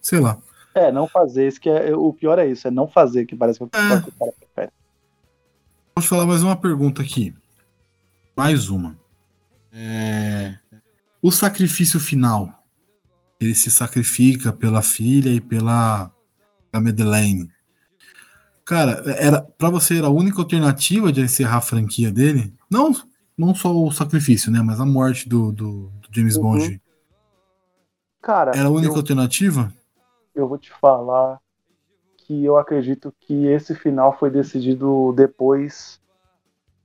sei lá. É, não fazer, isso que é, o pior é isso, é não fazer, que parece que, é. que o cara prefere. Te falar mais uma pergunta aqui. Mais uma. É... O sacrifício final. Ele se sacrifica pela filha e pela, pela Madeleine. Cara, era para você era a única alternativa de encerrar a franquia dele? Não, não só o sacrifício, né? Mas a morte do, do, do James uhum. Bond. Cara, era a única eu, alternativa? Eu vou te falar que eu acredito que esse final foi decidido depois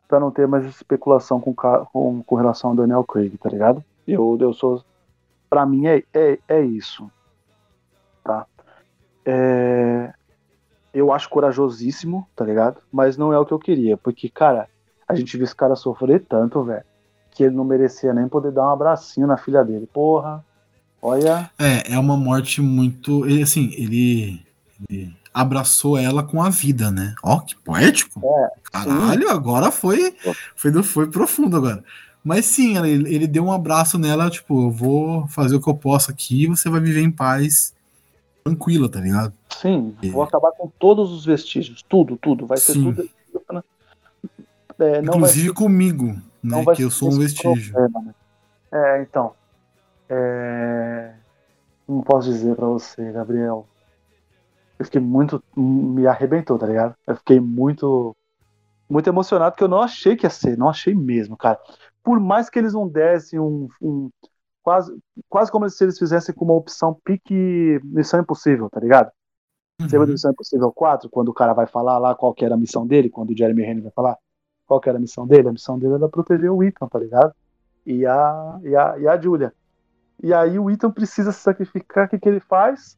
para não ter mais especulação com, com, com relação ao Daniel Craig, tá ligado? Eu, eu sou. Pra mim é, é, é isso. Tá? É, eu acho corajosíssimo, tá ligado? Mas não é o que eu queria, porque, cara, a gente viu esse cara sofrer tanto, velho, que ele não merecia nem poder dar um abracinho na filha dele. Porra, olha. É, é uma morte muito. Ele, assim, ele, ele abraçou ela com a vida, né? Ó, que poético. É, Caralho, sim. agora foi, foi, foi profundo agora. Mas sim, ele, ele deu um abraço nela, tipo, eu vou fazer o que eu posso aqui e você vai viver em paz, tranquila, tá ligado? Sim, e... vou acabar com todos os vestígios, tudo, tudo. Vai ser sim. tudo. É, Inclusive comigo, né? Que eu sou um vestígio. Problema, né? É, então. É... Não posso dizer para você, Gabriel. Eu fiquei muito. Me arrebentou, tá ligado? Eu fiquei muito. Muito emocionado, porque eu não achei que ia ser, não achei mesmo, cara. Por mais que eles não dessem um, um quase, quase como se eles fizessem com uma opção pique Missão Impossível, tá ligado? Uhum. Você Missão Impossível 4, quando o cara vai falar lá qual que era a missão dele, quando o Jeremy Renner vai falar qual que era a missão dele? A missão dele era proteger o Ethan, tá ligado? E a, e a, e a Julia. E aí o Ethan precisa se sacrificar, o que, que ele faz?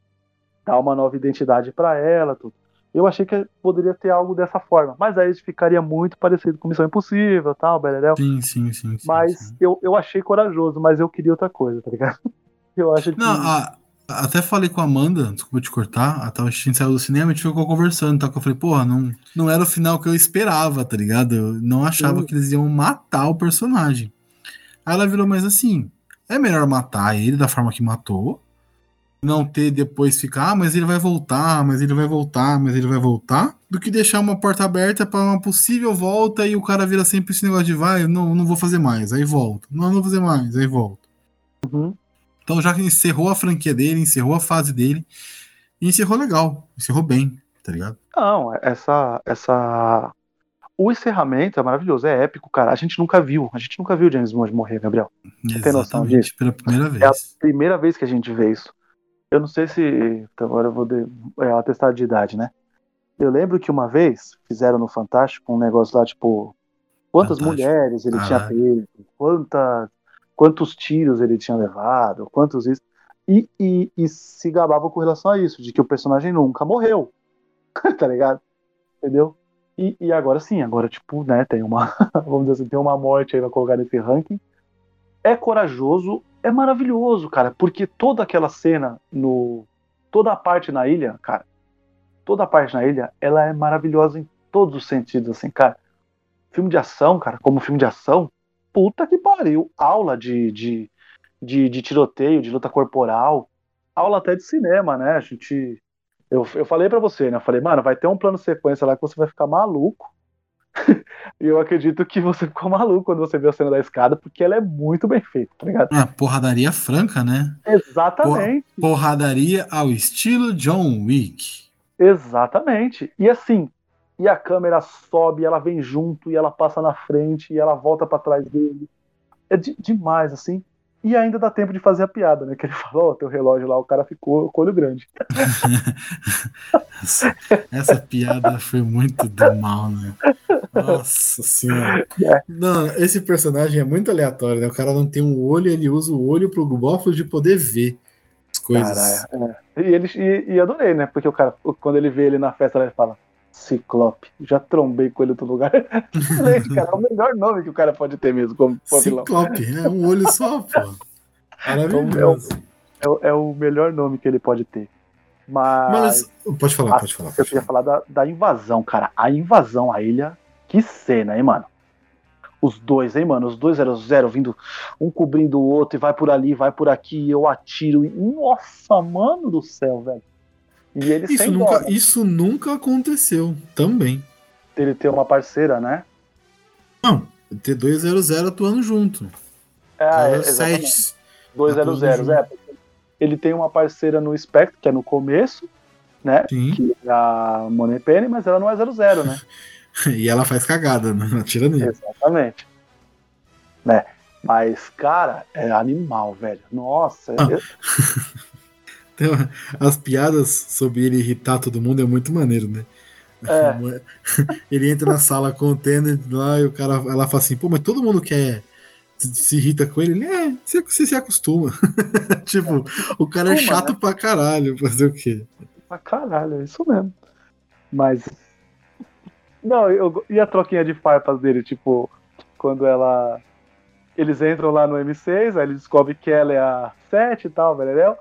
Dá uma nova identidade para ela, tudo. Eu achei que poderia ter algo dessa forma, mas aí ficaria muito parecido com Missão Impossível, tal, Beleléu. Sim, sim, sim. sim mas sim. Eu, eu achei corajoso, mas eu queria outra coisa, tá ligado? Eu acho que. Não, a, até falei com a Amanda, desculpa te cortar, a, gente saiu do cinema e a gente ficou conversando, tá? Eu falei, porra, não, não era o final que eu esperava, tá ligado? Eu não achava Sim. que eles iam matar o personagem. Aí ela virou, mas assim, é melhor matar ele da forma que matou, não ter depois ficar, ah, mas ele vai voltar, mas ele vai voltar, mas ele vai voltar, do que deixar uma porta aberta para uma possível volta e o cara vira sempre esse negócio de vai, não, não vou fazer mais, aí volta, não, não vou fazer mais, aí volta. Uhum. Então já encerrou a franquia dele, encerrou a fase dele. E encerrou legal, encerrou bem, tá ligado? Não, essa. essa... O encerramento é maravilhoso, é épico, cara. A gente nunca viu, a gente nunca viu James Bond morrer, Gabriel. Você tem noção disso? Pela primeira vez. É a primeira vez que a gente vê isso. Eu não sei se. Agora eu vou. De... É atestado de idade, né? Eu lembro que uma vez fizeram no Fantástico um negócio lá, tipo. Quantas Fantástico. mulheres ele tinha pego, quantas quantos tiros ele tinha levado, quantos isso. E, e, e, se gabava com relação a isso, de que o personagem nunca morreu. tá ligado? Entendeu? E, e, agora sim, agora, tipo, né, tem uma. vamos dizer assim, tem uma morte aí pra colocar nesse ranking. É corajoso, é maravilhoso, cara, porque toda aquela cena no. Toda a parte na ilha, cara. Toda a parte na ilha, ela é maravilhosa em todos os sentidos, assim, cara. Filme de ação, cara, como filme de ação, puta que pariu. Aula de, de, de, de, tiroteio, de luta corporal, aula até de cinema, né? A gente. Eu, eu falei para você, né? Eu falei, mano, vai ter um plano sequência lá que você vai ficar maluco. e eu acredito que você ficou maluco quando você viu a cena da escada, porque ela é muito bem feita, tá ligado? É, porradaria franca, né? Exatamente. Por, porradaria ao estilo John Wick. Exatamente. E assim, e a câmera sobe, ela vem junto, e ela passa na frente, e ela volta para trás dele. É de, demais, assim. E ainda dá tempo de fazer a piada, né? Que ele falou, oh, teu relógio lá, o cara ficou com o olho grande. essa, essa, piada foi muito do mal, né? Nossa senhora. É. Não, esse personagem é muito aleatório, né? O cara não tem um olho, ele usa o olho pro Bófalo de poder ver as coisas. Cara, é. E, ele, e, e adorei, né? Porque o cara, quando ele vê ele na festa, ele fala, Ciclope. Já trombei com ele em outro lugar. Cara. É o melhor nome que o cara pode ter mesmo como Ciclope, é um olho só, pô. Maravilhoso. É o, é, é o melhor nome que ele pode ter. Mas. Mas pode falar, a, pode falar. Pode eu queria falar da, da invasão, cara. A invasão à ilha. Que cena, hein, mano? Os dois, hein, mano? Os dois eram zero, vindo um cobrindo o outro, e vai por ali, vai por aqui, eu atiro. Nossa, mano do céu, velho. E ele isso nunca, isso nunca aconteceu também. Ele ter uma parceira, né? Não, T200 atuando junto. É, é 200, é. Ele tem uma parceira no Spectre, que é no começo, né? Sim. Que é a Money Penny, mas ela não é 00, né? e ela faz cagada, né? Tira nele. Exatamente. Né? Mas, cara, é animal, velho. Nossa. Ah. eu- Então, as piadas sobre ele irritar todo mundo é muito maneiro, né? É. Ele entra na sala com o Tanner lá e o cara, ela fala assim, pô, mas todo mundo quer se, irrita com ele, ele é, você, você se acostuma. tipo, o cara é chato pra caralho, fazer o quê? Ah, caralho, é isso mesmo. Mas. Não, eu, e a troquinha de farpas dele, tipo, quando ela. Eles entram lá no M6, aí ele descobre que ela é a 7 e tal, velho.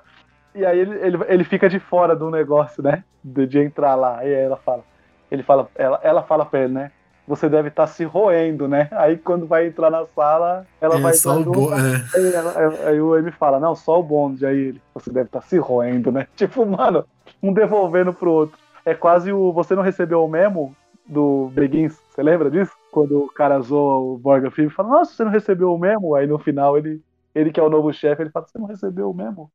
E aí ele, ele, ele fica de fora do negócio, né? De, de entrar lá. E aí ela fala. Ele fala, ela, ela fala pra ele, né? Você deve estar se roendo, né? Aí quando vai entrar na sala, ela é vai só o entrar bo... junto, é. Aí, ela- aí- o M fala, não, só o bonde. Aí ele, você deve estar se roendo, né? Tipo, mano, um devolvendo pro outro. É quase o. Você não recebeu o memo do Begins? Você lembra disso? Quando o cara zoa o Morgan Freeman e fala, nossa, você não recebeu o memo? Aí no final ele, ele que é o novo chefe, ele fala, você não recebeu o memo?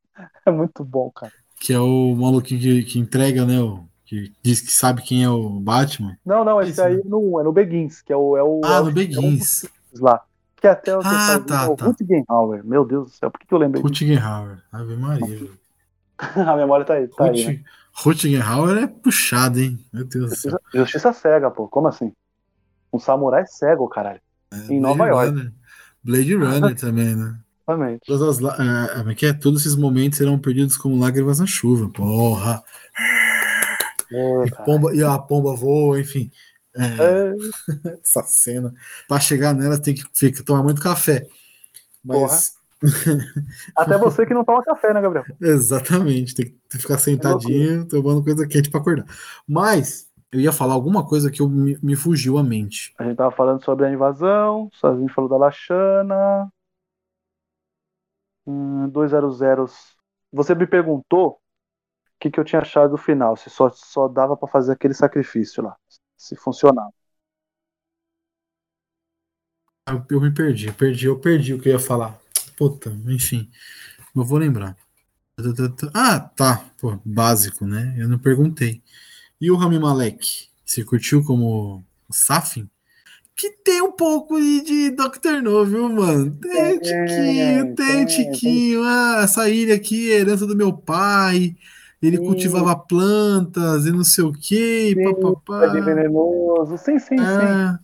É muito bom, cara. Que é o maluquinho que, que entrega, né? O, que diz que sabe quem é o Batman. Não, não, esse Isso, aí né? é no, é no Begins, que é o. É o Ah, é o- no é Begins. o lá. Que até o Ah, tá, o tá. Rutgenhauer. Meu Deus do céu, por que, que eu lembrei? Rutgenhauer. Ave Maria. A memória tá aí, tá aí. Né? Rut- Rutgenhauer é puxado, hein? Meu Deus do céu. Justiça, justiça cega, pô. Como assim? Um samurai cego, caralho. É, em Nova York. Runner. Blade Runner também, né? Exatamente. Todas as, é, como é que é? Todos esses momentos serão perdidos como lágrimas na chuva. Porra. É, E, pomba, e a pomba voa, enfim. É, É, essa cena. Pra chegar nela tem que, tem que tomar muito café. Mas. até você que não toma café, né, Gabriel? Exatamente, tem que ficar sentadinho, tomando coisa quente pra acordar. Mas eu ia falar alguma coisa que eu, me, me fugiu a mente. A gente tava falando sobre a invasão, gente falou da Lachana. Hum, 200. Você me perguntou o que, que eu tinha achado do final, se só, só dava pra fazer aquele sacrifício lá, se funcionava. Eu, eu me perdi, perdi, eu perdi o que eu ia falar. Puta, enfim. Eu vou lembrar. Ah, tá. Pô, básico, né? Eu não perguntei. E o Rami Malek? Você curtiu como o Safin? Que tem um pouco de, de Doctor No, viu, mano? Tem um tiquinho, tem um tiquinho. Ah, essa ilha aqui é herança do meu pai. Ele Sim. cultivava plantas e não sei o que. Sim, papapá. É venenoso. Sim, sim, sim. Ah,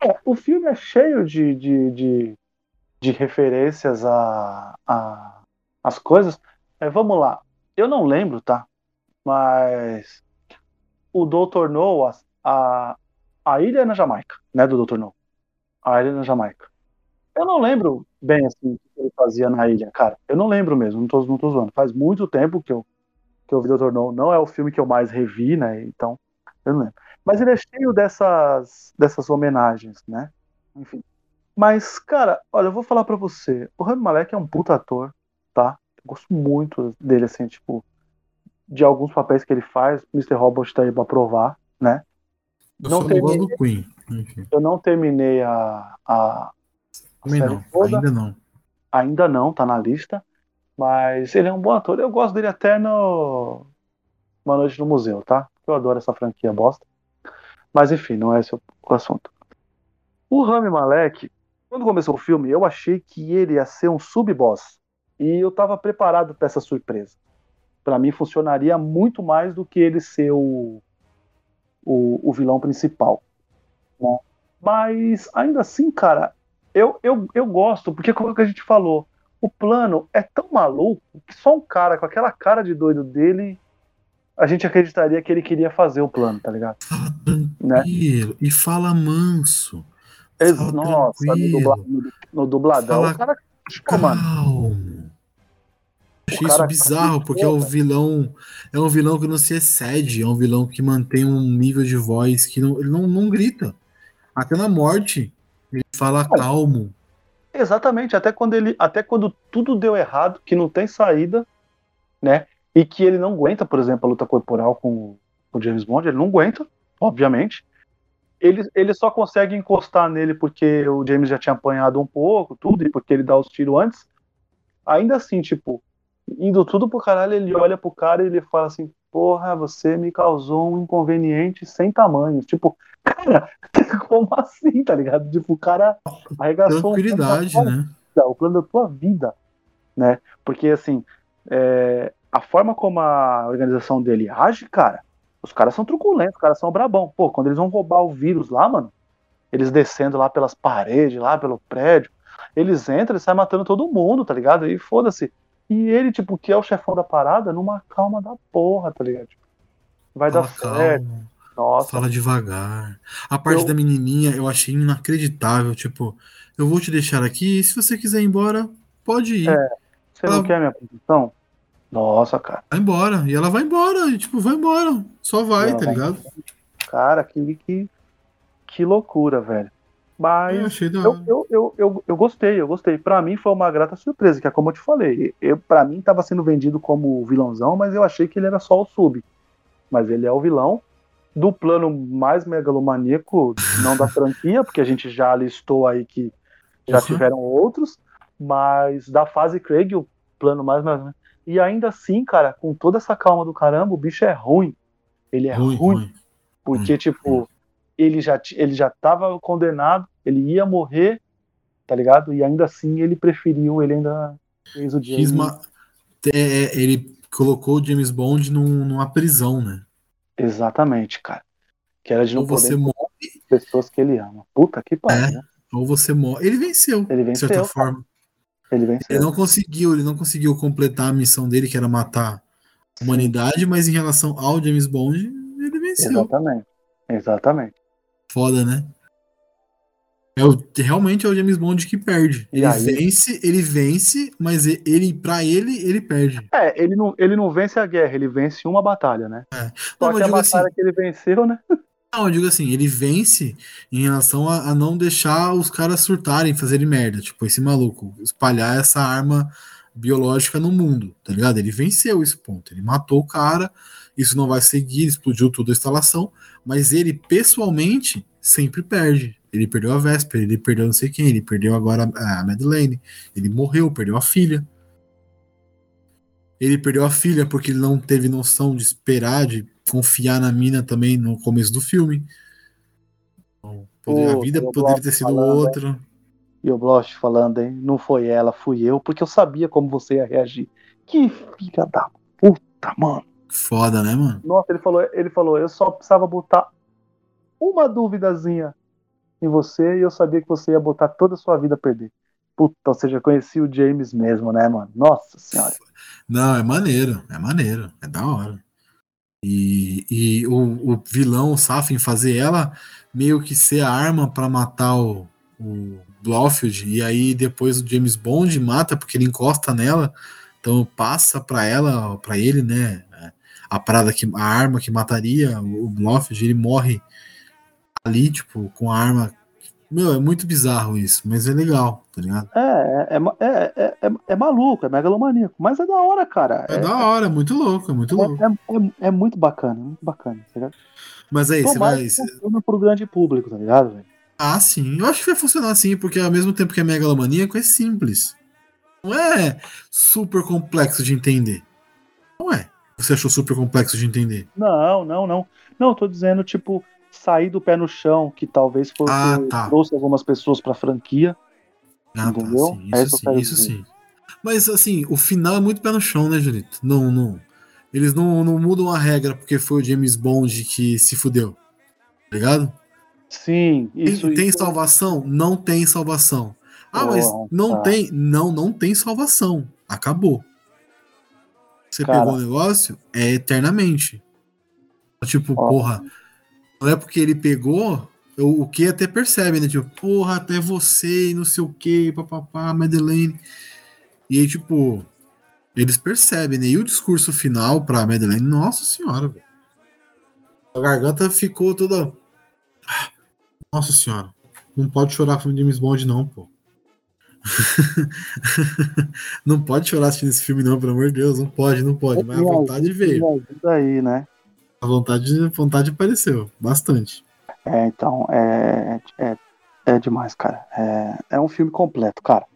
É, o filme é cheio de, de, de, de referências a, a as coisas. É, vamos lá. Eu não lembro, tá? Mas o Dr. No, a, a, a ilha na Jamaica, né? Do Dr. No. A ilha na Jamaica. Eu não lembro bem assim o que ele fazia na ilha, cara. Eu não lembro mesmo, não tô, não tô zoando. Faz muito tempo que eu, que eu vi Dr. No. Não é o filme que eu mais revi, né? Então, eu não lembro. Mas ele é cheio dessas, dessas homenagens, né? Enfim. Mas, cara, olha, eu vou falar pra você. O Rami Malek é um puta ator, tá? Eu gosto muito dele, assim, tipo, de alguns papéis que ele faz. Mr. Robot tá aí pra provar, né? Eu Não gosto do Queen. Enfim, Eu não terminei a. a também não, toda. ainda não. ainda não, tá na lista. Mas ele é um bom ator. Eu gosto dele até no. Uma Noite no Museu, tá? Eu adoro essa franquia bosta. Mas enfim, não é esse o assunto. O Rami Malek, quando começou o filme, eu achei que ele ia ser um sub-boss. E eu tava preparado para essa surpresa. Pra mim, funcionaria muito mais do que ele ser o, o, o vilão principal. né? Mas ainda assim, cara, eu, eu, eu gosto, porque como que a gente falou, o plano é tão maluco que só um cara com aquela cara de doido dele, a gente acreditaria que ele queria fazer o plano, tá ligado? Fala Né? tranquilo e fala manso. Fala Nossa, no, dubla- no- no dubladão, Fala o cara. Mano, Calmo. Achei isso bizarro, porque é um vilão. É um vilão que não se excede, é um vilão que mantém um nível de voz que não, ele não, não grita. Até na morte, ele fala calmo. Exatamente, até quando ele, até quando tudo deu errado, que não tem saída, né? E que ele não aguenta, por exemplo, a luta corporal com com o James Bond, ele não aguenta, obviamente. Ele, ele só consegue encostar nele porque o James já tinha apanhado um pouco, tudo, e porque ele dá os tiros antes. Ainda assim, tipo, indo tudo pro caralho, ele olha pro cara e ele fala assim: porra, você me causou um inconveniente sem tamanho. Tipo, cara, como assim, tá ligado? Tipo, o cara arregaçou Tranquilidade, um né? Vida, o plano da tua vida, né? Porque, assim, é, a forma como a organização dele age, cara, os caras são truculentos, os caras são brabão. Pô, quando eles vão roubar o vírus lá, mano, eles descendo lá pelas paredes, lá pelo prédio, eles entram e saem matando todo mundo, tá ligado? E foda-se. E ele, tipo, que é o chefão da parada, numa calma da porra, tá ligado? Tipo, vai Fala dar certo. calmo, Nossa, fala devagar. A parte Eu- da menininha eu achei inacreditável. Tipo, eu vou te deixar aqui e se você quiser ir embora, pode ir. É. você não ela- quer minha posição? Nossa, cara. Vai embora. E ela vai embora. E, tipo, vai embora. Só vai, Ela tá vai ligado? Cara, que, que, que loucura, velho. Mas Eu eu, eu, eu, eu, gostei, eu gostei. Pra mim foi uma grata surpresa, que é como eu te falei. Eu, pra mim tava sendo vendido como vilãozão, mas eu achei que ele era só o sub. Mas ele é o vilão do plano mais megalomaníaco, não da franquia, porque a gente já listou aí que já Uhum. tiveram outros, mas da fase Craig, o plano mais. mais- E ainda assim, cara, com toda essa calma do caramba, o bicho é ruim. Ele é ruim, ruim ruim. porque, Hum, tipo, ele já, ele já tava condenado, ele ia morrer, tá ligado? E ainda assim ele preferiu, ele ainda fez o James. é, é, ele colocou o James Bond num- numa prisão, né? Exatamente, cara. Que era de não Ou você poder morre, encontrar pessoas que ele ama. Puta que pariu, É. né? ou você morre. Ele venceu, Ele de certa venceu, forma. Ele venceu. Ele não conseguiu, ele não conseguiu completar a missão dele, que era matar a humanidade, mas em relação ao James Bond, ele venceu. Exatamente. Exatamente. Foda, né? É o, realmente é o James Bond que perde. Ele vence, ele vence, mas ele, pra ele, ele perde. É, ele não, ele não vence a guerra, ele vence uma batalha, né? É. Só Não, que a digo batalha assim- que ele venceu, né? Não, eu digo assim, ele vence em relação a, a não deixar os caras surtarem, fazerem merda. Tipo, esse maluco, espalhar essa arma biológica no mundo, tá ligado? Ele venceu esse ponto. Ele matou o cara, isso não vai seguir, explodiu toda a instalação, mas ele, pessoalmente, sempre perde. Ele perdeu a Vesper, ele perdeu não sei quem, ele perdeu agora a Madeleine, ele morreu, perdeu a filha. Ele perdeu a filha porque ele não teve noção de esperar, de confiar na mina também no começo do filme. Então, poder- a vida poderia ter sido falando, hein? outra. E o Bloch falando, hein? Não foi ela, fui eu, porque eu sabia como você ia reagir. Que filha da puta, mano. Foda, né, mano? Nossa, ele falou, ele falou, eu só precisava botar uma duvidazinha em você e eu sabia que você ia botar toda a sua vida a perder. Puta, você já conhecia o James mesmo, né, mano? Nossa senhora. Não, é maneiro, é maneiro, é da hora. E, e o, o vilão, o Safin, fazer ela meio que ser a arma pra matar o, o e aí depois o James Bond mata porque ele encosta nela, então passa pra ela, pra ele, né? A parada que a arma que mataria o Blofeld, ele morre ali, tipo, com a arma. Meu, é muito bizarro isso, mas é legal, tá ligado? É, é, é, é, é, é maluco, é megalomaníaco, mas é da hora, cara. É, da hora, é muito louco, é muito louco. É, é, é muito bacana, muito bacana, tá ligado? Mas aí, você vai. que funcione pro grande público, tá ligado, velho? Ah, sim. Eu acho que vai funcionar assim, porque ao mesmo tempo que é megalomaníaco, é simples. Não é super complexo de entender. Não é. Você achou super complexo de entender? Não, não, não. Não, eu tô dizendo, tipo, sair do pé no chão, que talvez foi Ah, que tá. trouxe algumas pessoas pra franquia. Ah, Entendeu? tá. Sim, É isso isso sim, isso sim. Mas assim, o final é muito pé no chão, né, Julito? Não, não. Eles não, não mudam a regra porque foi o James Bond que se fudeu. Tá ligado? Sim, Tem- isso. tem isso- salvação? Não tem salvação. Ah, mas não tá. tem. Não, não tem salvação. Acabou. Você Cara. pegou o negócio? É eternamente. Tipo, porra. Não é porque ele pegou. O, que até percebe, né? Tipo, porra, até você e não sei o que, papapá, Madeleine. E aí, tipo, eles percebem, né? E o discurso final pra Madeleine, nossa senhora, velho. A garganta ficou toda. Nossa senhora. Não pode chorar com James Bond, não, pô. não pode chorar assistindo esse filme, não, pelo amor de Deus. Não pode, não pode. Mas a vontade veio. aí, né? A vontade, vontade apareceu. Bastante. É, então, é, é, é demais, cara. É, é um filme completo, cara.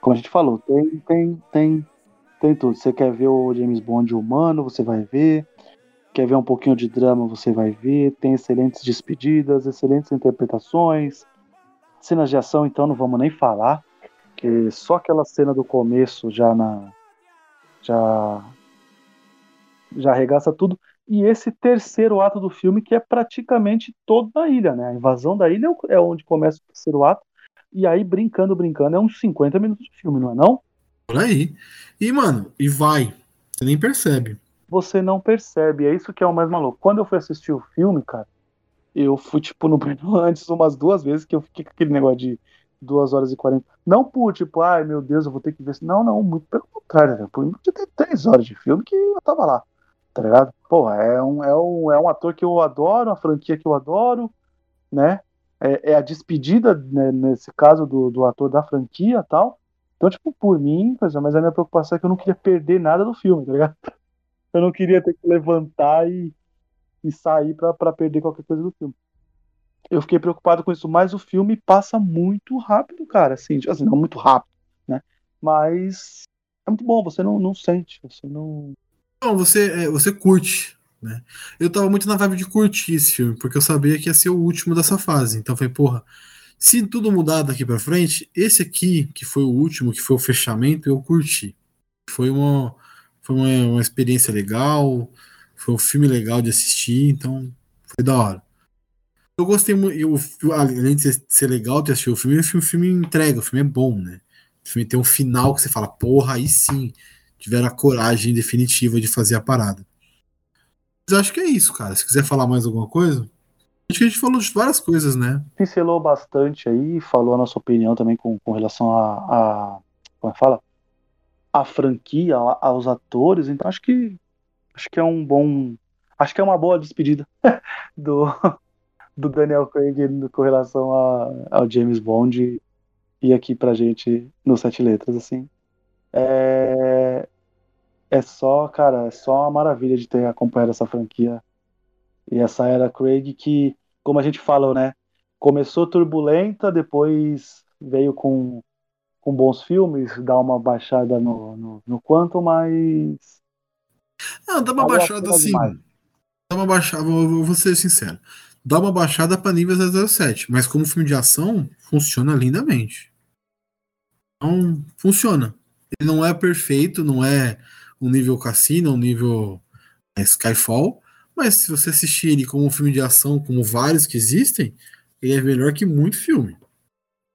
Como a gente falou, tem, tem, tem, tem tudo. Você quer ver o James Bond humano, você vai ver. quer ver um pouquinho de drama, você vai ver. Tem excelentes despedidas, excelentes interpretações. Cenas de ação, então, não vamos nem falar. Que só aquela cena do começo já na. Já. Já arregaça tudo. E esse terceiro ato do filme, que é praticamente todo na ilha, né? A invasão da ilha é onde começa o terceiro ato. E aí, brincando, brincando, é uns 50 minutos de filme, não é não? Por aí. E, mano, e vai. Você nem percebe. Você não percebe. É isso que é o mais maluco. Quando eu fui assistir o filme, cara, eu fui, tipo, no antes umas duas vezes que eu fiquei com aquele negócio de duas horas e 40. Não por, tipo, ai meu Deus, eu vou ter que ver. Não, não, muito pelo contrário, né? Por de ter três horas de filme que eu tava lá. Tá ligado? É um, é um, é um ator que eu adoro, uma franquia que eu adoro, né? É, é a despedida, né, nesse caso, do, do ator da franquia tal. Então, tipo, por mim, mas a minha preocupação é que eu não queria perder nada do filme, tá ligado? Eu não queria ter que levantar e, e sair para perder qualquer coisa do filme. Eu fiquei preocupado com isso, mas o filme passa muito rápido, cara. Assim, tipo assim não muito rápido, né? Mas é muito bom, você não, não sente, você não. Não, você, é, você curte, né? Eu tava muito na vibe de curtir esse filme, porque eu sabia que ia ser o último dessa fase. Então foi, porra, se tudo mudar daqui para frente, esse aqui, que foi o último, que foi o fechamento, eu curti. Foi uma, foi uma, uma experiência legal, foi um filme legal de assistir, então foi da hora. Eu gostei muito, eu, além de ser legal de assistir o filme, o filme, o filme entrega, o filme é bom, né? O filme tem um final que você fala, porra, aí sim, tiveram a coragem definitiva de fazer a parada. Mas acho que é isso, cara. Se quiser falar mais alguma coisa. Acho que a gente falou de várias coisas, né? Pincelou bastante aí, falou a nossa opinião também com, com relação a, a. Como é que fala? A franquia, a, aos atores. Então acho que. Acho que é um bom. Acho que é uma boa despedida do, do Daniel Craig com relação a, ao James Bond e aqui pra gente no Sete Letras, assim. É, é só, cara, é só uma maravilha de ter acompanhado essa franquia e essa era Craig que como a gente falou, né? Começou turbulenta, depois veio com, com bons filmes, dá uma baixada no, no, no quanto, mas. Não, dá uma baixada assim. Demais. Dá uma baixada, vou, vou ser sincero. Dá uma baixada para nível 007, mas como filme de ação, funciona lindamente. Então, funciona. Ele não é perfeito, não é um nível Cassino, um nível é, Skyfall, mas se você assistir ele como um filme de ação, como vários que existem, ele é melhor que muito filme.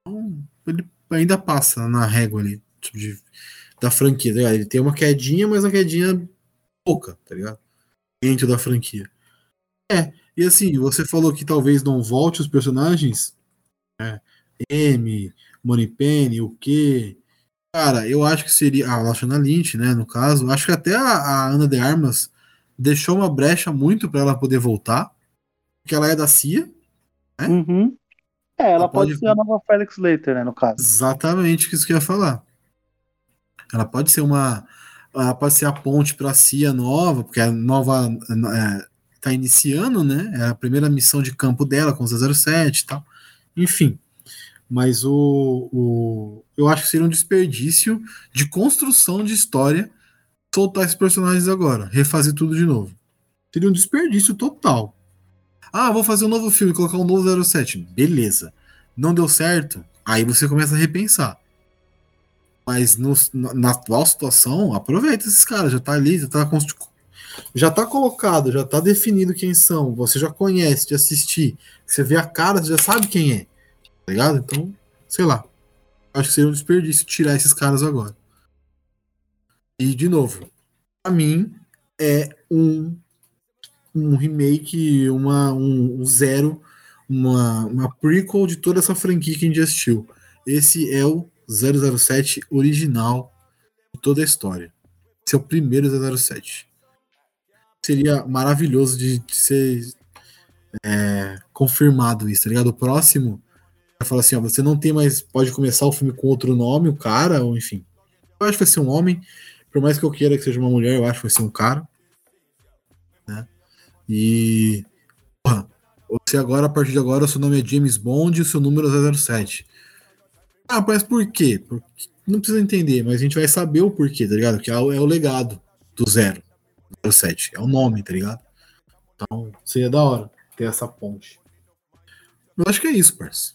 Então, ele ainda passa na régua ali tipo de, da franquia, tá Ele tem uma quedinha, mas uma quedinha pouca, tá ligado? Dentro da franquia. É, e assim, você falou que talvez não volte os personagens. É, M, Moneypenny, o que. Cara, eu acho que seria. A Lashana Lynch, né? No caso. Acho que até a, a Ana de Armas deixou uma brecha muito para ela poder voltar, porque ela é da CIA. Né? Uhum. É, ela, ela pode, pode, ser a nova Felix Leiter, né, no caso. Exatamente, que isso que eu ia falar. Ela pode ser uma. Ela pode ser a ponte para a CIA nova, porque a nova é, tá iniciando, né? É a primeira missão de campo dela com 007 e tal. Enfim. Mas o, o. Eu acho que seria um desperdício de construção de história soltar esses personagens agora, refazer tudo de novo. Seria um desperdício total. Ah, vou fazer um novo filme, colocar um novo 07. Beleza. Não deu certo? Aí você começa a repensar. Mas no, na atual situação, aproveita esses caras, já tá ali, já tá, já tá colocado, já tá definido quem são, você já conhece de assistir, você vê a cara, você já sabe quem é. Tá ligado? Então, sei lá. Acho que seria um desperdício tirar esses caras agora. E, de novo, para mim, é um, um remake, uma, um, um, zero, uma, uma prequel de toda essa franquia que a gente assistiu. Esse é o 007 original de toda a história. Esse é o primeiro 007. Seria maravilhoso de, de ser é, confirmado isso, tá ligado? O próximo vai falar assim: ó, você não tem mais. Pode começar o filme com outro nome, o cara, ou enfim. Eu acho que vai ser um homem. Por mais que eu queira que seja uma mulher, eu acho que vai ser um cara. Né? E. Porra, você agora, a partir de agora, seu nome é James Bond e o seu número é 007. Ah, mas por quê? Porque não precisa entender, mas a gente vai saber o porquê, tá ligado? Que é o, é o legado do zero, 07. É o nome, tá ligado? Então seria da hora ter essa ponte. Eu acho que é isso, parceiro.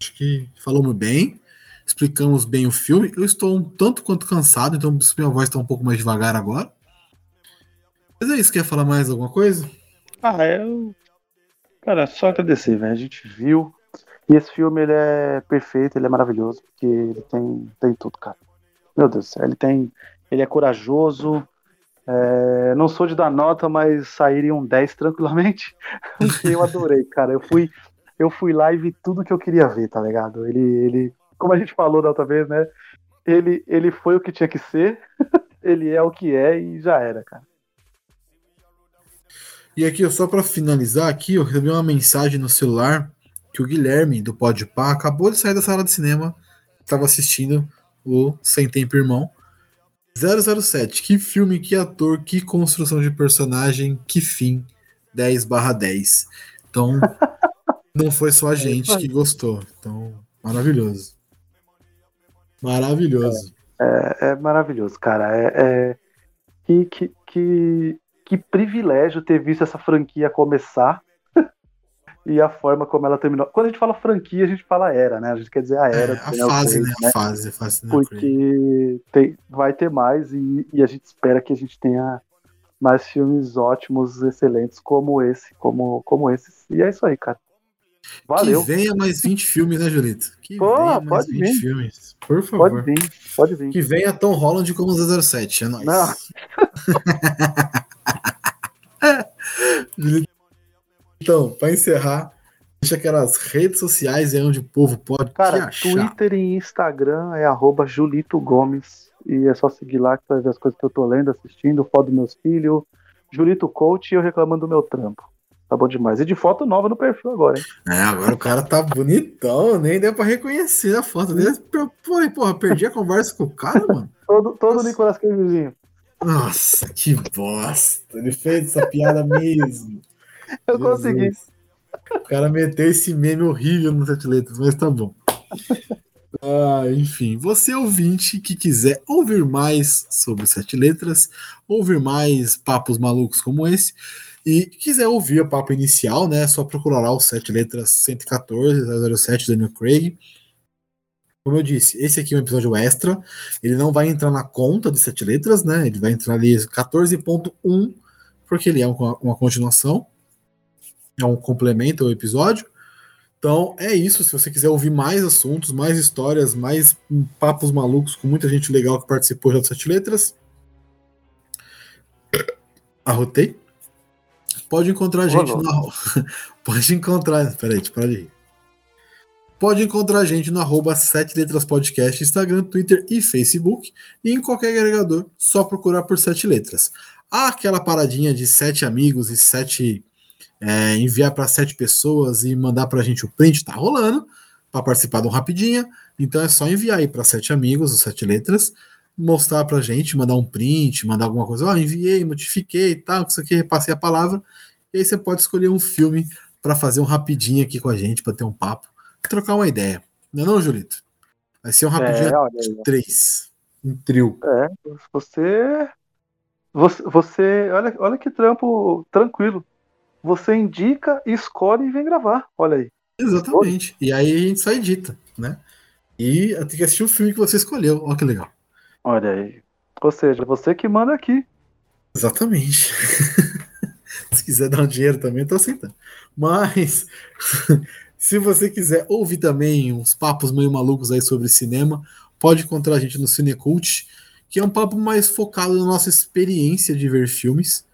Acho que falamos bem, explicamos bem o filme. Eu estou um tanto quanto cansado, então minha voz está um pouco mais devagar agora. Mas é isso, quer falar mais alguma coisa? Ah, eu. Cara, só agradecer, velho. A gente viu. E esse filme ele é perfeito, ele é maravilhoso, porque ele tem, tem tudo, cara. Meu Deus ele tem. Ele é corajoso. É, não sou de dar nota, mas sairia um 10 tranquilamente. Eu adorei, cara. Eu fui, eu fui lá e vi tudo que eu queria ver, tá ligado? Ele, ele como a gente falou da outra vez, né? Ele, ele foi o que tinha que ser, ele é o que é e já era, cara. E aqui, só para finalizar aqui, eu recebi uma mensagem no celular que o Guilherme do Podpah acabou de sair da sala de cinema, estava assistindo o Sem Tempo Irmão. 007, que filme, que ator, que construção de personagem, que fim. 10 barra 10. Então, não foi só a é gente que gostou. Então, maravilhoso. Maravilhoso. É, é, é maravilhoso, cara. É, é, que, que, que, que privilégio ter visto essa franquia começar e a forma como ela terminou. Quando a gente fala franquia, a gente fala era, né? A gente quer dizer a era. É, a fase, né? né? A fase, a fase. Porque tem, vai ter mais e, e, a gente espera que a gente tenha mais filmes ótimos, excelentes como esse, como, como esses. E é isso aí, cara. Valeu. Que venha mais 20 filmes, né, Julito? Que Pô, venha mais 20 vir. filmes. Por favor. Pode vir, pode vir. Que venha Tom Holland como 007, é nóis. Não. então, para encerrar, deixa aquelas redes sociais é onde o povo pode Cara, Twitter e Instagram é arroba Julito Gomes. E é só seguir lá que vai ver as coisas que eu tô lendo, assistindo, foto dos meus filhos, Julito Coach e eu reclamando do meu trampo. Tá bom demais. E de foto nova no perfil agora, hein? É, agora o cara tá bonitão, nem deu pra reconhecer a foto dele. Porra, porra, perdi a conversa com o cara, mano. todo todo Nicolas Cagezinho. Nossa, que bosta. Ele fez essa piada mesmo. Eu Jesus. consegui. O cara meteu esse meme horrível no Sete Letras, mas tá bom. Ah, enfim, você ouvinte que quiser ouvir mais sobre Sete Letras, ouvir mais papos malucos como esse, e quiser ouvir o papo inicial, né? É só procurar lá o sete letras 114 007 Daniel Craig. Como eu disse, esse aqui é um episódio extra. Ele não vai entrar na conta de sete letras, né? Ele vai entrar ali 14.1, porque ele é uma, uma continuação. É um complemento ao episódio. Então é isso. Se você quiser ouvir mais assuntos, mais histórias, mais papos malucos com muita gente legal que participou já do Sete Letras. Arrotei. Pode encontrar a gente na. Pode encontrar. Peraí, para de Pode encontrar a gente no arroba 7 Letras Podcast, Instagram, Twitter e Facebook. E em qualquer agregador, só procurar por 7 letras. Há aquela paradinha de sete amigos e sete. É, enviar para sete pessoas e mandar para a gente o print, tá rolando, para participar do Rapidinha. Então é só enviar aí para sete amigos, os sete letras, mostrar pra gente, mandar um print, mandar alguma coisa, ó, oh, enviei, modifiquei e tal, isso aqui, repassei a palavra. E aí você pode escolher um filme para fazer um rapidinho aqui com a gente, para ter um papo, trocar uma ideia. Não é não, Julito? Vai ser um rapidinho é, de três, um trio. É, você você, você olha, olha que trampo tranquilo. Você indica, escolhe e vem gravar. Olha aí. Exatamente. Escolhe. E aí a gente só edita, né? E tem que assistir o filme que você escolheu. Olha que legal. Olha aí. Ou seja, você que manda aqui. Exatamente. se quiser dar um dinheiro também, tô aceitando. Mas, se você quiser ouvir também uns papos meio malucos aí sobre cinema, pode encontrar a gente no Cinecult, que é um papo mais focado na nossa experiência de ver filmes,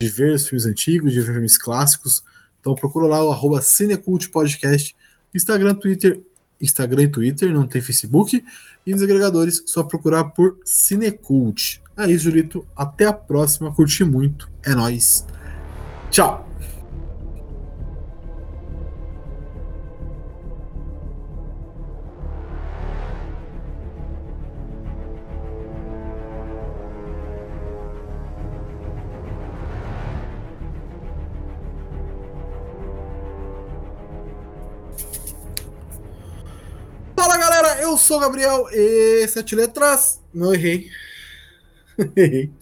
de ver os filmes antigos, de ver filmes clássicos. Então procura lá o arroba Cinecult Podcast, Instagram, Twitter Instagram e Twitter, não tem Facebook. E nos agregadores, só procurar por Cinecult. É isso, Julito. Até a próxima. Curti muito. É nóis. Tchau. Sou o Gabriel e sete letras. Não errei. errei.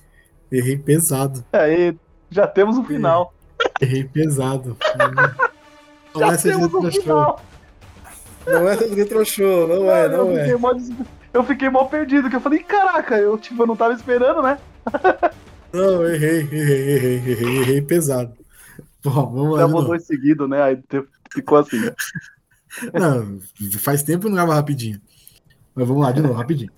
Errei pesado. Aí, já temos o um final. Errei pesado. Não Já é temos um final. Não é show, não é, não eu é. Fiquei mó, eu fiquei mal perdido, que eu falei, caraca, eu, tipo, eu não tava esperando, né? Não, errei, errei, errei, errei, errei pesado. Bom, vamos lá. Já mandou em seguida, né? Aí ficou assim? Não, faz tempo que não grava rapidinho. Mas vamos lá de novo, rapidinho.